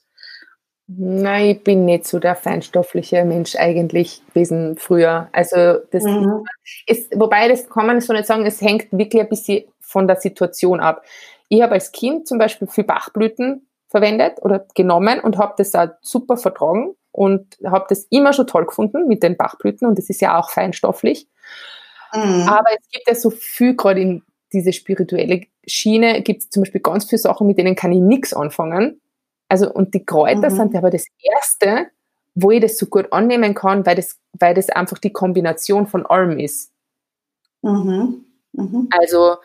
Nein, ich bin nicht so der feinstoffliche Mensch eigentlich gewesen früher. Also das mhm. ist, wobei das kann man so nicht sagen, es hängt wirklich ein bisschen von der Situation ab. Ich habe als Kind zum Beispiel viel Bachblüten verwendet oder genommen und habe das auch super vertragen und habe das immer schon toll gefunden mit den Bachblüten und das ist ja auch feinstofflich. Mhm. Aber es gibt ja so viel, gerade in diese spirituelle Schiene, gibt es zum Beispiel ganz viele Sachen, mit denen kann ich nichts anfangen also, und die Kräuter mhm. sind aber das Erste, wo ich das so gut annehmen kann, weil das, weil das einfach die Kombination von allem ist. Mhm. Mhm. Also,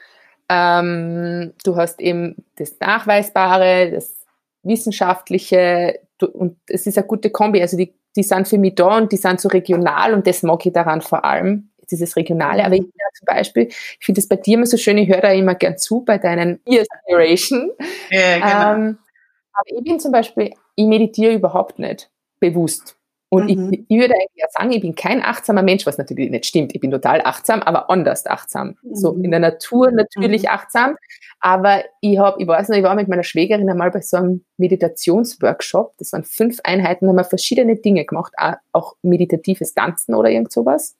ähm, du hast eben das Nachweisbare, das Wissenschaftliche du, und es ist eine gute Kombi. Also, die, die sind für mich da und die sind so regional und das mag ich daran vor allem. dieses Regionale. Aber ich ja zum Beispiel, ich finde es bei dir immer so schön, ich höre da immer gern zu bei deinen Inspiration. Ja, genau. Ähm, aber ich bin zum Beispiel, ich meditiere überhaupt nicht bewusst. Und mhm. ich, ich, würde eigentlich sagen, ich bin kein achtsamer Mensch, was natürlich nicht stimmt. Ich bin total achtsam, aber anders achtsam. Mhm. So in der Natur natürlich mhm. achtsam. Aber ich habe, ich weiß noch, ich war mit meiner Schwägerin einmal bei so einem Meditationsworkshop. Das waren fünf Einheiten, da haben wir verschiedene Dinge gemacht, auch meditatives Tanzen oder irgend sowas.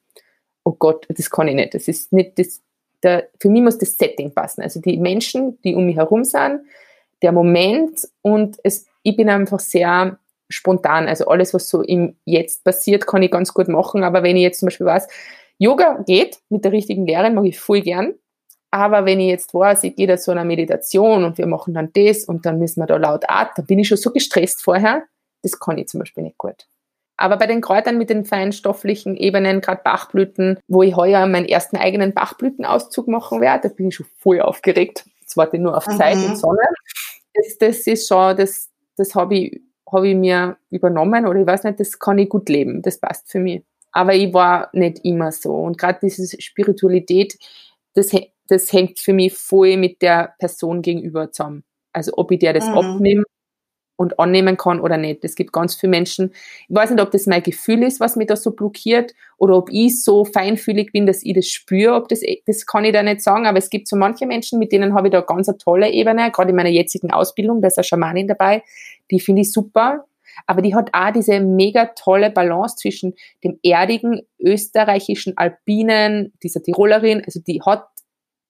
Oh Gott, das kann ich nicht. Das ist nicht das, der, für mich muss das Setting passen. Also die Menschen, die um mich herum sind, der Moment und es, ich bin einfach sehr spontan. Also alles, was so im Jetzt passiert, kann ich ganz gut machen. Aber wenn ich jetzt zum Beispiel weiß, Yoga geht mit der richtigen Lehrerin, mag ich voll gern. Aber wenn ich jetzt weiß, ich gehe da so einer Meditation und wir machen dann das und dann müssen wir da laut atmen, dann bin ich schon so gestresst vorher. Das kann ich zum Beispiel nicht gut. Aber bei den Kräutern mit den feinstofflichen Ebenen, gerade Bachblüten, wo ich heuer meinen ersten eigenen Bachblütenauszug machen werde, da bin ich schon voll aufgeregt. Jetzt warte ich nur auf Zeit mhm. und Sonne. Das, das ist schon, das, das habe ich habe ich mir übernommen oder ich weiß nicht, das kann ich gut leben, das passt für mich. Aber ich war nicht immer so. Und gerade diese Spiritualität, das, das hängt für mich voll mit der Person gegenüber zusammen. Also ob ich der das mhm. abnehme und annehmen kann oder nicht. Es gibt ganz viele Menschen, ich weiß nicht, ob das mein Gefühl ist, was mich da so blockiert, oder ob ich so feinfühlig bin, dass ich das spüre, ob das, das kann ich da nicht sagen, aber es gibt so manche Menschen, mit denen habe ich da ganz eine tolle Ebene, gerade in meiner jetzigen Ausbildung, da ist eine Schamanin dabei, die finde ich super, aber die hat auch diese mega tolle Balance zwischen dem erdigen, österreichischen, alpinen, dieser Tirolerin, also die hat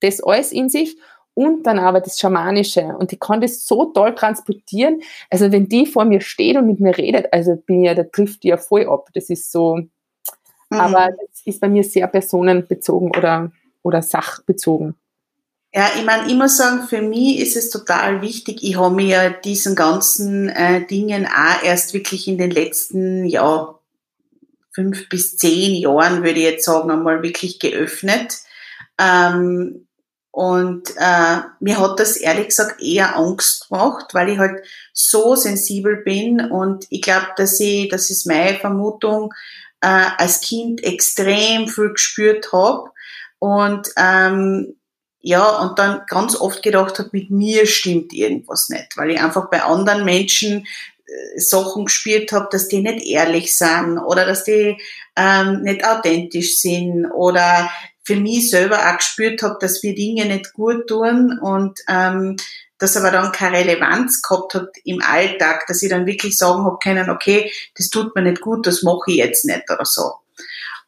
das alles in sich und dann aber das Schamanische. Und die kann das so toll transportieren. Also wenn die vor mir steht und mit mir redet, also bin ja, da trifft die ja voll ab. Das ist so, mhm. aber das ist bei mir sehr personenbezogen oder, oder sachbezogen. Ja, ich meine, ich muss sagen, für mich ist es total wichtig. Ich habe mir ja diesen ganzen äh, Dingen auch erst wirklich in den letzten, ja, fünf bis zehn Jahren, würde ich jetzt sagen, einmal wirklich geöffnet. Ähm, und äh, mir hat das ehrlich gesagt eher Angst gemacht, weil ich halt so sensibel bin und ich glaube, dass ich, das ist meine Vermutung, äh, als Kind extrem viel gespürt habe und ähm, ja, und dann ganz oft gedacht habe, mit mir stimmt irgendwas nicht, weil ich einfach bei anderen Menschen äh, Sachen gespürt habe, dass die nicht ehrlich sind oder dass die ähm, nicht authentisch sind oder für mich selber auch gespürt habe, dass wir Dinge nicht gut tun und ähm, das aber dann keine Relevanz gehabt hat im Alltag, dass ich dann wirklich sagen habe können, okay, das tut mir nicht gut, das mache ich jetzt nicht oder so.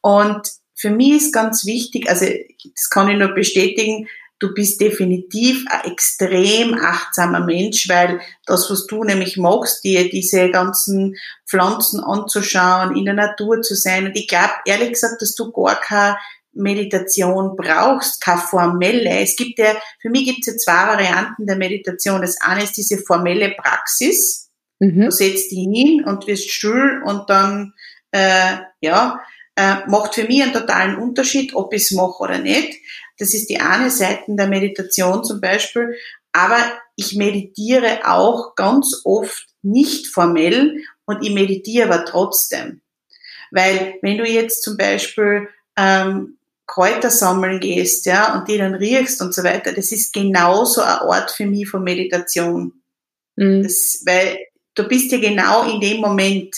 Und für mich ist ganz wichtig, also das kann ich nur bestätigen, du bist definitiv ein extrem achtsamer Mensch, weil das, was du nämlich machst, dir diese ganzen Pflanzen anzuschauen, in der Natur zu sein. Und ich glaube, ehrlich gesagt, dass du gar keine Meditation brauchst, keine formelle. Es gibt ja, für mich gibt es ja zwei Varianten der Meditation. Das eine ist diese formelle Praxis. Mhm. Du setzt dich hin und wirst still und dann, äh, ja, äh, macht für mich einen totalen Unterschied, ob ich es mache oder nicht. Das ist die eine Seite der Meditation zum Beispiel. Aber ich meditiere auch ganz oft nicht formell und ich meditiere aber trotzdem. Weil wenn du jetzt zum Beispiel ähm, Kräuter sammeln gehst, ja, und die dann riechst und so weiter, das ist genauso ein Ort für mich von Meditation. Mhm. Das, weil du bist ja genau in dem Moment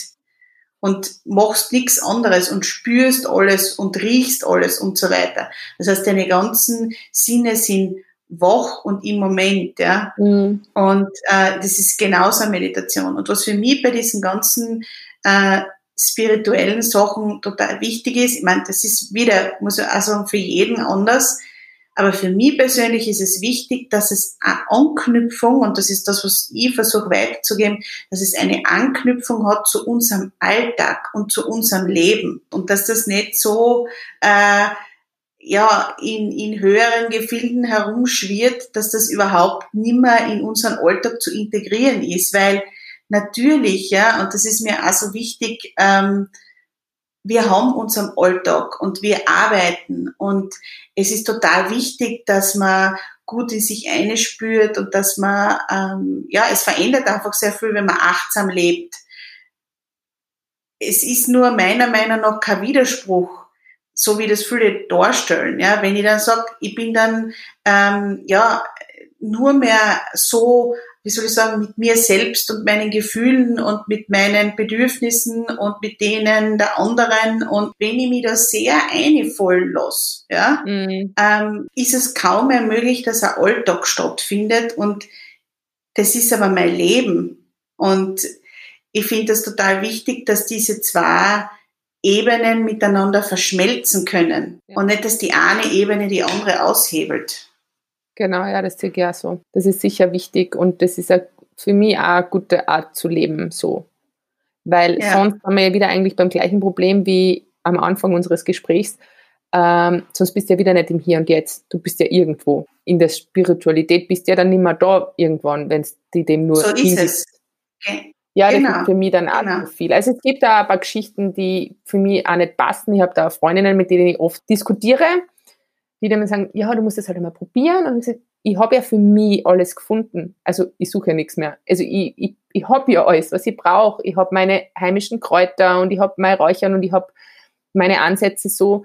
und machst nichts anderes und spürst alles und riechst alles und so weiter. Das heißt, deine ganzen Sinne sind wach und im Moment, ja. Mhm. Und äh, das ist genauso eine Meditation. Und was für mich bei diesen ganzen äh, spirituellen Sachen total wichtig ist. Ich meine, das ist wieder, muss ich auch sagen, für jeden anders. Aber für mich persönlich ist es wichtig, dass es eine Anknüpfung, und das ist das, was ich versuche weiterzugeben, dass es eine Anknüpfung hat zu unserem Alltag und zu unserem Leben. Und dass das nicht so, äh, ja, in, in höheren Gefilden herumschwirrt, dass das überhaupt nimmer in unseren Alltag zu integrieren ist, weil natürlich, ja, und das ist mir auch so wichtig, ähm, wir haben unseren Alltag und wir arbeiten und es ist total wichtig, dass man gut in sich einspürt und dass man, ähm, ja, es verändert einfach sehr viel, wenn man achtsam lebt. Es ist nur meiner Meinung nach kein Widerspruch, so wie das viele darstellen. Ja, wenn ich dann sage, ich bin dann ähm, ja nur mehr so, wie soll ich sagen, mit mir selbst und meinen Gefühlen und mit meinen Bedürfnissen und mit denen der anderen. Und wenn ich mich da sehr einfallen lasse, ja, mhm. ähm, ist es kaum mehr möglich, dass ein Alltag stattfindet. Und das ist aber mein Leben. Und ich finde das total wichtig, dass diese zwei Ebenen miteinander verschmelzen können ja. und nicht, dass die eine Ebene die andere aushebelt. Genau, ja, das sehe ich auch so. Das ist sicher wichtig und das ist für mich auch eine gute Art zu leben, so. Weil ja. sonst haben wir ja wieder eigentlich beim gleichen Problem wie am Anfang unseres Gesprächs. Ähm, sonst bist du ja wieder nicht im Hier und Jetzt. Du bist ja irgendwo. In der Spiritualität bist du ja dann nicht mehr da irgendwann, wenn es die dem nur So ist es. Okay. Ja, genau. das ist für mich dann auch genau. viel. Also es gibt da ein paar Geschichten, die für mich auch nicht passen. Ich habe da Freundinnen, mit denen ich oft diskutiere, die dann sagen, ja, du musst das halt einmal probieren. Und ich sage, ich habe ja für mich alles gefunden. Also ich suche ja nichts mehr. Also ich, ich, ich habe ja alles, was ich brauche. Ich habe meine heimischen Kräuter und ich habe mein Räuchern und ich habe meine Ansätze so.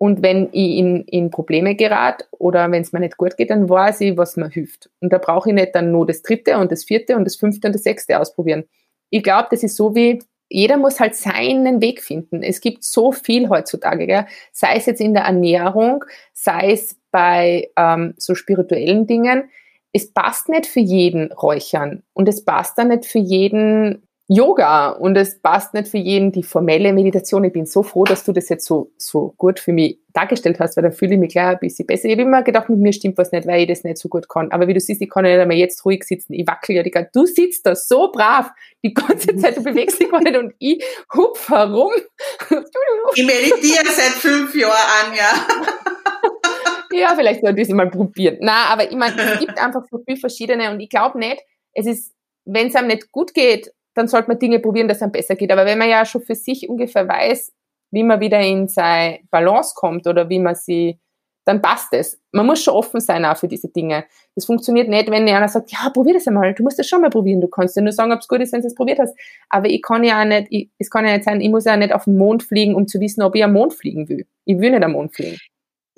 Und wenn ich in, in Probleme gerate oder wenn es mir nicht gut geht, dann weiß ich, was mir hilft. Und da brauche ich nicht dann nur das dritte und das vierte und das fünfte und das sechste ausprobieren. Ich glaube, das ist so wie, jeder muss halt seinen Weg finden. Es gibt so viel heutzutage, gell? sei es jetzt in der Ernährung, sei es bei ähm, so spirituellen Dingen. Es passt nicht für jeden Räuchern und es passt dann nicht für jeden Yoga und es passt nicht für jeden die formelle Meditation. Ich bin so froh, dass du das jetzt so, so gut für mich dargestellt hast, weil dann fühle ich mich gleich ein bisschen besser. Ich habe immer gedacht, mit mir stimmt was nicht, weil ich das nicht so gut kann. Aber wie du siehst, ich kann ja nicht einmal jetzt ruhig sitzen. Ich wackel ja die ganze Du sitzt da so brav die ganze Zeit, du bewegst dich gar nicht und ich hupf herum. Ich meditiere seit fünf Jahren an, ja. ja, vielleicht sollte ich es mal probieren. Na, aber ich meine, es gibt einfach so viele verschiedene und ich glaube nicht, es ist, wenn es einem nicht gut geht, dann sollte man Dinge probieren, dass es einem besser geht. Aber wenn man ja schon für sich ungefähr weiß, wie man wieder in seine Balance kommt oder wie man sie, dann passt es. Man muss schon offen sein auch für diese Dinge. Das funktioniert nicht, wenn einer sagt, ja, probier das einmal, du musst das schon mal probieren, du kannst ja nur sagen, ob es gut ist, wenn du es probiert hast. Aber ich kann ja auch nicht, ich, es kann ja nicht sein, ich muss ja nicht auf den Mond fliegen, um zu wissen, ob ich am Mond fliegen will. Ich will nicht am Mond fliegen.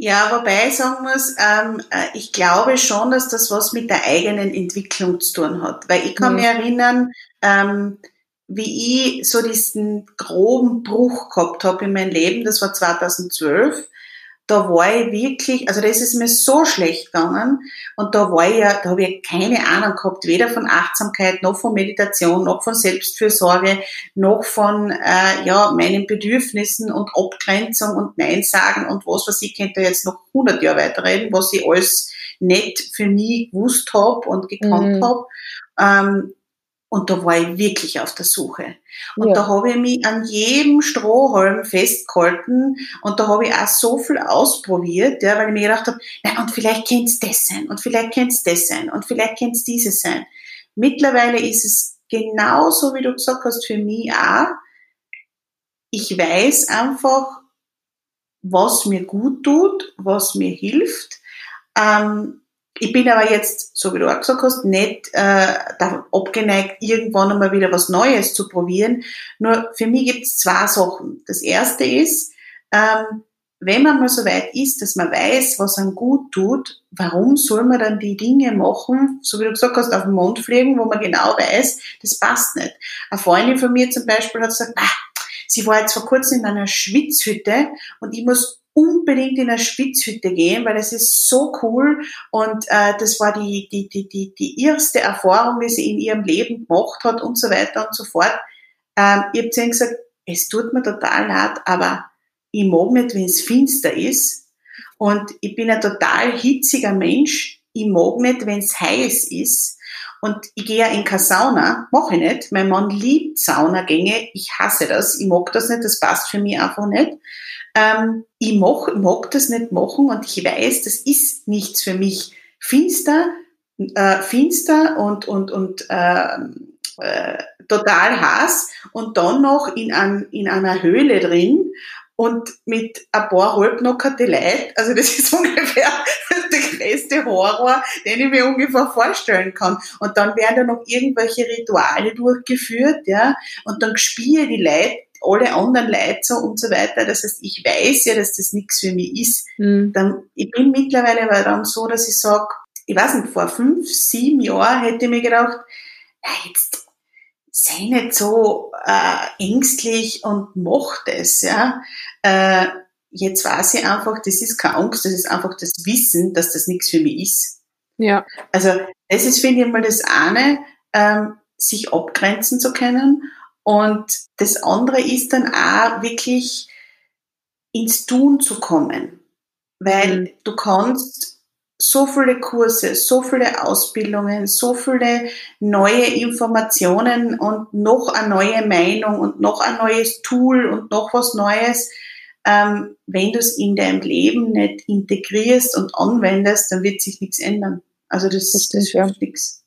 Ja, wobei ich sagen muss, ähm, äh, ich glaube schon, dass das was mit der eigenen Entwicklung zu tun hat. Weil ich kann mhm. mich erinnern, ähm, wie ich so diesen groben Bruch gehabt habe in meinem Leben, das war 2012 da war ich wirklich, also da ist es mir so schlecht gegangen und da war ich ja, da habe ich keine Ahnung gehabt, weder von Achtsamkeit, noch von Meditation, noch von Selbstfürsorge, noch von äh, ja, meinen Bedürfnissen und Abgrenzung und Nein sagen und was was ich könnte jetzt noch 100 Jahre weiterreden, was ich alles nicht für mich gewusst habe und gekannt mhm. habe. Ähm, und da war ich wirklich auf der Suche. Und ja. da habe ich mich an jedem Strohhalm festgehalten und da habe ich auch so viel ausprobiert, ja, weil ich mir gedacht habe, na, und vielleicht könnte es das sein und vielleicht könnte es das sein und vielleicht könnte es dieses sein. Mittlerweile ist es genauso, wie du gesagt hast, für mich auch. Ich weiß einfach, was mir gut tut, was mir hilft. Ähm, ich bin aber jetzt, so wie du auch gesagt hast, nicht äh, abgeneigt, irgendwann einmal wieder was Neues zu probieren. Nur für mich gibt es zwei Sachen. Das erste ist, ähm, wenn man mal so weit ist, dass man weiß, was einem gut tut, warum soll man dann die Dinge machen, so wie du gesagt hast, auf den Mond fliegen, wo man genau weiß, das passt nicht. Eine Freundin von mir zum Beispiel hat gesagt, ah, sie war jetzt vor kurzem in einer Schwitzhütte und ich muss unbedingt in eine Schwitzhütte gehen, weil es ist so cool und äh, das war die, die, die, die, die erste Erfahrung, die sie in ihrem Leben gemacht hat und so weiter und so fort. Ähm, ich habe zu ihnen gesagt, es tut mir total leid, aber ich mag nicht, wenn es finster ist und ich bin ein total hitziger Mensch. Ich mag nicht, wenn es heiß ist. Und ich gehe ja in keine Sauna, mache ich nicht. Mein Mann liebt Saunagänge. Ich hasse das. Ich mag das nicht. Das passt für mich einfach nicht. Ähm, ich mag, mag das nicht machen und ich weiß, das ist nichts für mich. Finster, äh, finster und, und, und äh, äh, total heiß und dann noch in, ein, in einer Höhle drin und mit ein paar halbnockerte Leute. Also das ist ungefähr der größte Horror, den ich mir ungefähr vorstellen kann. Und dann werden da noch irgendwelche Rituale durchgeführt, ja, und dann spiele die Leute alle anderen Leute so und so weiter. Das heißt, ich weiß ja, dass das nichts für mich ist. Mhm. Dann, ich bin mittlerweile aber dann so, dass ich sage, ich weiß nicht, vor fünf, sieben Jahren hätte ich mir gedacht, jetzt sei nicht so äh, ängstlich und mach das, ja. Äh, jetzt weiß ich einfach, das ist keine Angst, das ist einfach das Wissen, dass das nichts für mich ist. Ja. Also das ist, finde ich mal, das eine, ähm, sich abgrenzen zu können. Und das andere ist dann auch wirklich ins Tun zu kommen. Weil mhm. du kannst so viele Kurse, so viele Ausbildungen, so viele neue Informationen und noch eine neue Meinung und noch ein neues Tool und noch was Neues. Ähm, wenn du es in deinem Leben nicht integrierst und anwendest, dann wird sich nichts ändern. Also das, das, das hilft ja. nichts.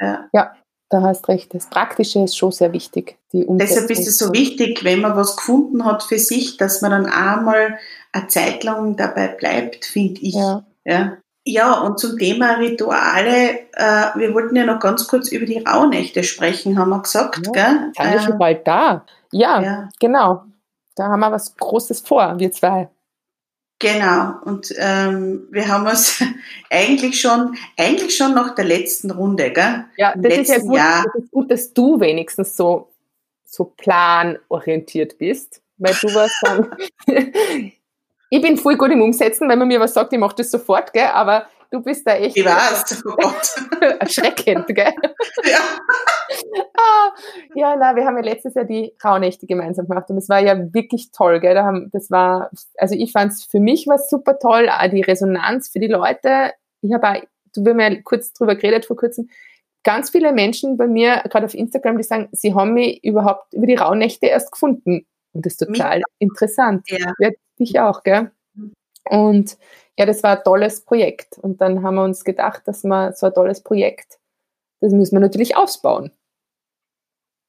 Ja. ja, da hast recht. Das Praktische ist schon sehr wichtig. Deshalb ist es so wichtig, wenn man was gefunden hat für sich, dass man dann einmal eine Zeit lang dabei bleibt, finde ich. Ja. ja. Ja, und zum Thema Rituale, äh, wir wollten ja noch ganz kurz über die Rauhnächte sprechen, haben wir gesagt, ja, gell? Sind wir schon ähm, bald da? Ja, ja, genau. Da haben wir was Großes vor, wir zwei. Genau, und ähm, wir haben uns eigentlich schon, eigentlich schon nach der letzten Runde, gell? Ja, das ist ja gut, Jahr. das ist gut, dass du wenigstens so, so planorientiert bist, weil du warst dann, ich bin voll gut im Umsetzen, wenn man mir was sagt, ich mache das sofort, gell? aber du bist da echt. Ich weiß, oh Gott. erschreckend, gell? Ja. ah, ja, na, wir haben ja letztes Jahr die Rauhnächte gemeinsam gemacht und es war ja wirklich toll, gell? Da haben, das war, also ich fand es für mich was super toll, auch die Resonanz für die Leute. Ich habe auch, du wir haben ja kurz drüber geredet vor kurzem, ganz viele Menschen bei mir, gerade auf Instagram, die sagen, sie haben mich überhaupt über die Rauhnächte erst gefunden. Und das ist total Mich? interessant. Ja. Dich auch, gell? Und ja, das war ein tolles Projekt. Und dann haben wir uns gedacht, dass wir so ein tolles Projekt, das müssen wir natürlich ausbauen.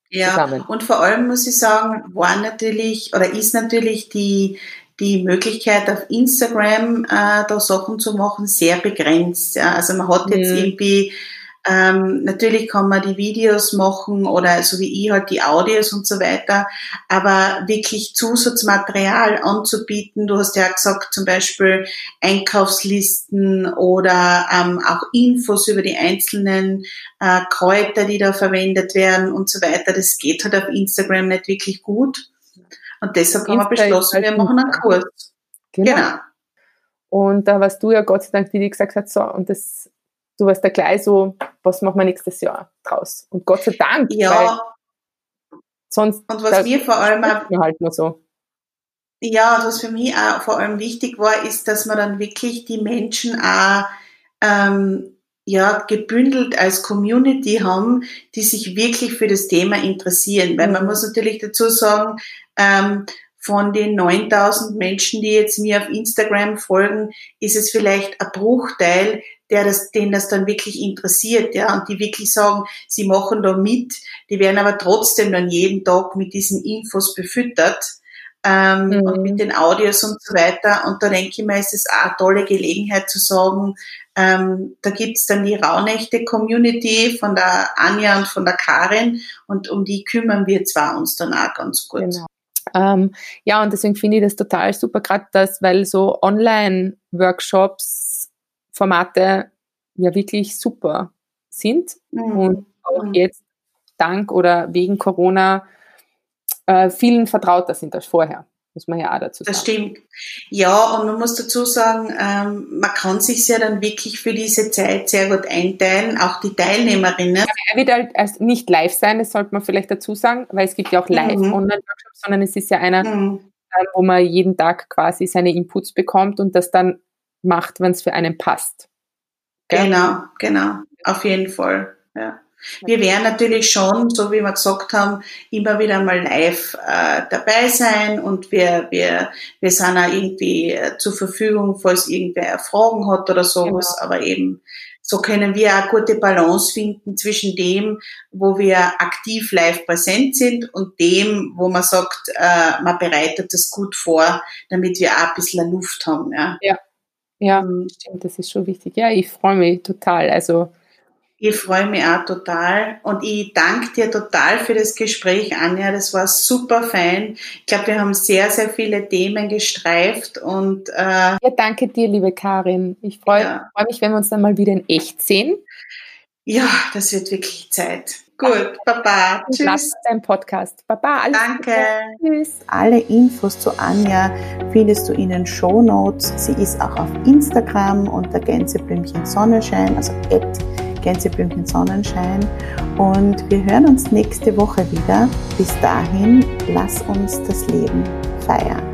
Ja, zusammen. und vor allem muss ich sagen, war natürlich oder ist natürlich die, die Möglichkeit auf Instagram äh, da Sachen zu machen sehr begrenzt. Ja. Also man hat jetzt mhm. irgendwie ähm, natürlich kann man die Videos machen oder so wie ich halt die Audios und so weiter, aber wirklich Zusatzmaterial anzubieten. Du hast ja gesagt, zum Beispiel Einkaufslisten oder ähm, auch Infos über die einzelnen äh, Kräuter, die da verwendet werden und so weiter. Das geht halt auf Instagram nicht wirklich gut. Und deshalb haben wir beschlossen, wir machen einen Kurs. Genau. genau. Und da warst du ja Gott sei Dank, wie die gesagt hat, so, und das du warst da gleich so, was machen wir nächstes Jahr draus? Und Gott sei Dank. Ja. sonst. Und was mir vor allem auch, halt nur so. Ja, und was für mich auch vor allem wichtig war, ist, dass man dann wirklich die Menschen auch ähm, ja, gebündelt als Community haben, die sich wirklich für das Thema interessieren. Weil man mhm. muss natürlich dazu sagen, ähm, von den 9000 Menschen, die jetzt mir auf Instagram folgen, ist es vielleicht ein Bruchteil, der das, den das dann wirklich interessiert, ja, und die wirklich sagen, sie machen da mit, die werden aber trotzdem dann jeden Tag mit diesen Infos befüttert ähm, mhm. und mit den Audios und so weiter. Und da denke ich mir, ist es auch eine tolle Gelegenheit zu sagen, ähm, da gibt's dann die Rauhnächte-Community von der Anja und von der Karin und um die kümmern wir zwar uns dann auch ganz gut. Genau. Ähm, ja, und deswegen finde ich das total super, gerade das, weil so Online-Workshops Formate ja wirklich super sind mhm. und auch mhm. jetzt dank oder wegen Corona äh, vielen vertrauter sind als vorher. Muss man ja auch dazu sagen. Das stimmt. Ja, und man muss dazu sagen, ähm, man kann sich ja dann wirklich für diese Zeit sehr gut einteilen, auch die Teilnehmerinnen. Ja, er wird halt als nicht live sein, das sollte man vielleicht dazu sagen, weil es gibt ja auch live mhm. Online-Workshops, sondern es ist ja einer, mhm. äh, wo man jeden Tag quasi seine Inputs bekommt und das dann macht, wenn es für einen passt. Gell? Genau, genau, auf jeden Fall. Ja. Wir werden natürlich schon, so wie wir gesagt haben, immer wieder mal live äh, dabei sein und wir, wir, wir sind auch irgendwie äh, zur Verfügung, falls irgendwer Fragen hat oder sowas, genau. aber eben so können wir auch gute Balance finden zwischen dem, wo wir aktiv live präsent sind und dem, wo man sagt, äh, man bereitet das gut vor, damit wir auch ein bisschen Luft haben. Ja. ja. Ja, mhm. stimmt, das ist schon wichtig. Ja, ich freue mich total. Also Ich freue mich auch total und ich danke dir total für das Gespräch, Anja. Das war super fein. Ich glaube, wir haben sehr, sehr viele Themen gestreift und äh, ja, danke dir, liebe Karin. Ich freue ja. freu mich, wenn wir uns dann mal wieder in echt sehen. Ja, das wird wirklich Zeit. Gut, Baba. Tschüss. Lass dein Podcast. Baba, alles Danke. Gute. Tschüss. Alle Infos zu Anja findest du in den Show Notes. Sie ist auch auf Instagram unter Gänseblümchen Sonnenschein, also Gänseblümchen Sonnenschein. Und wir hören uns nächste Woche wieder. Bis dahin, lass uns das Leben feiern.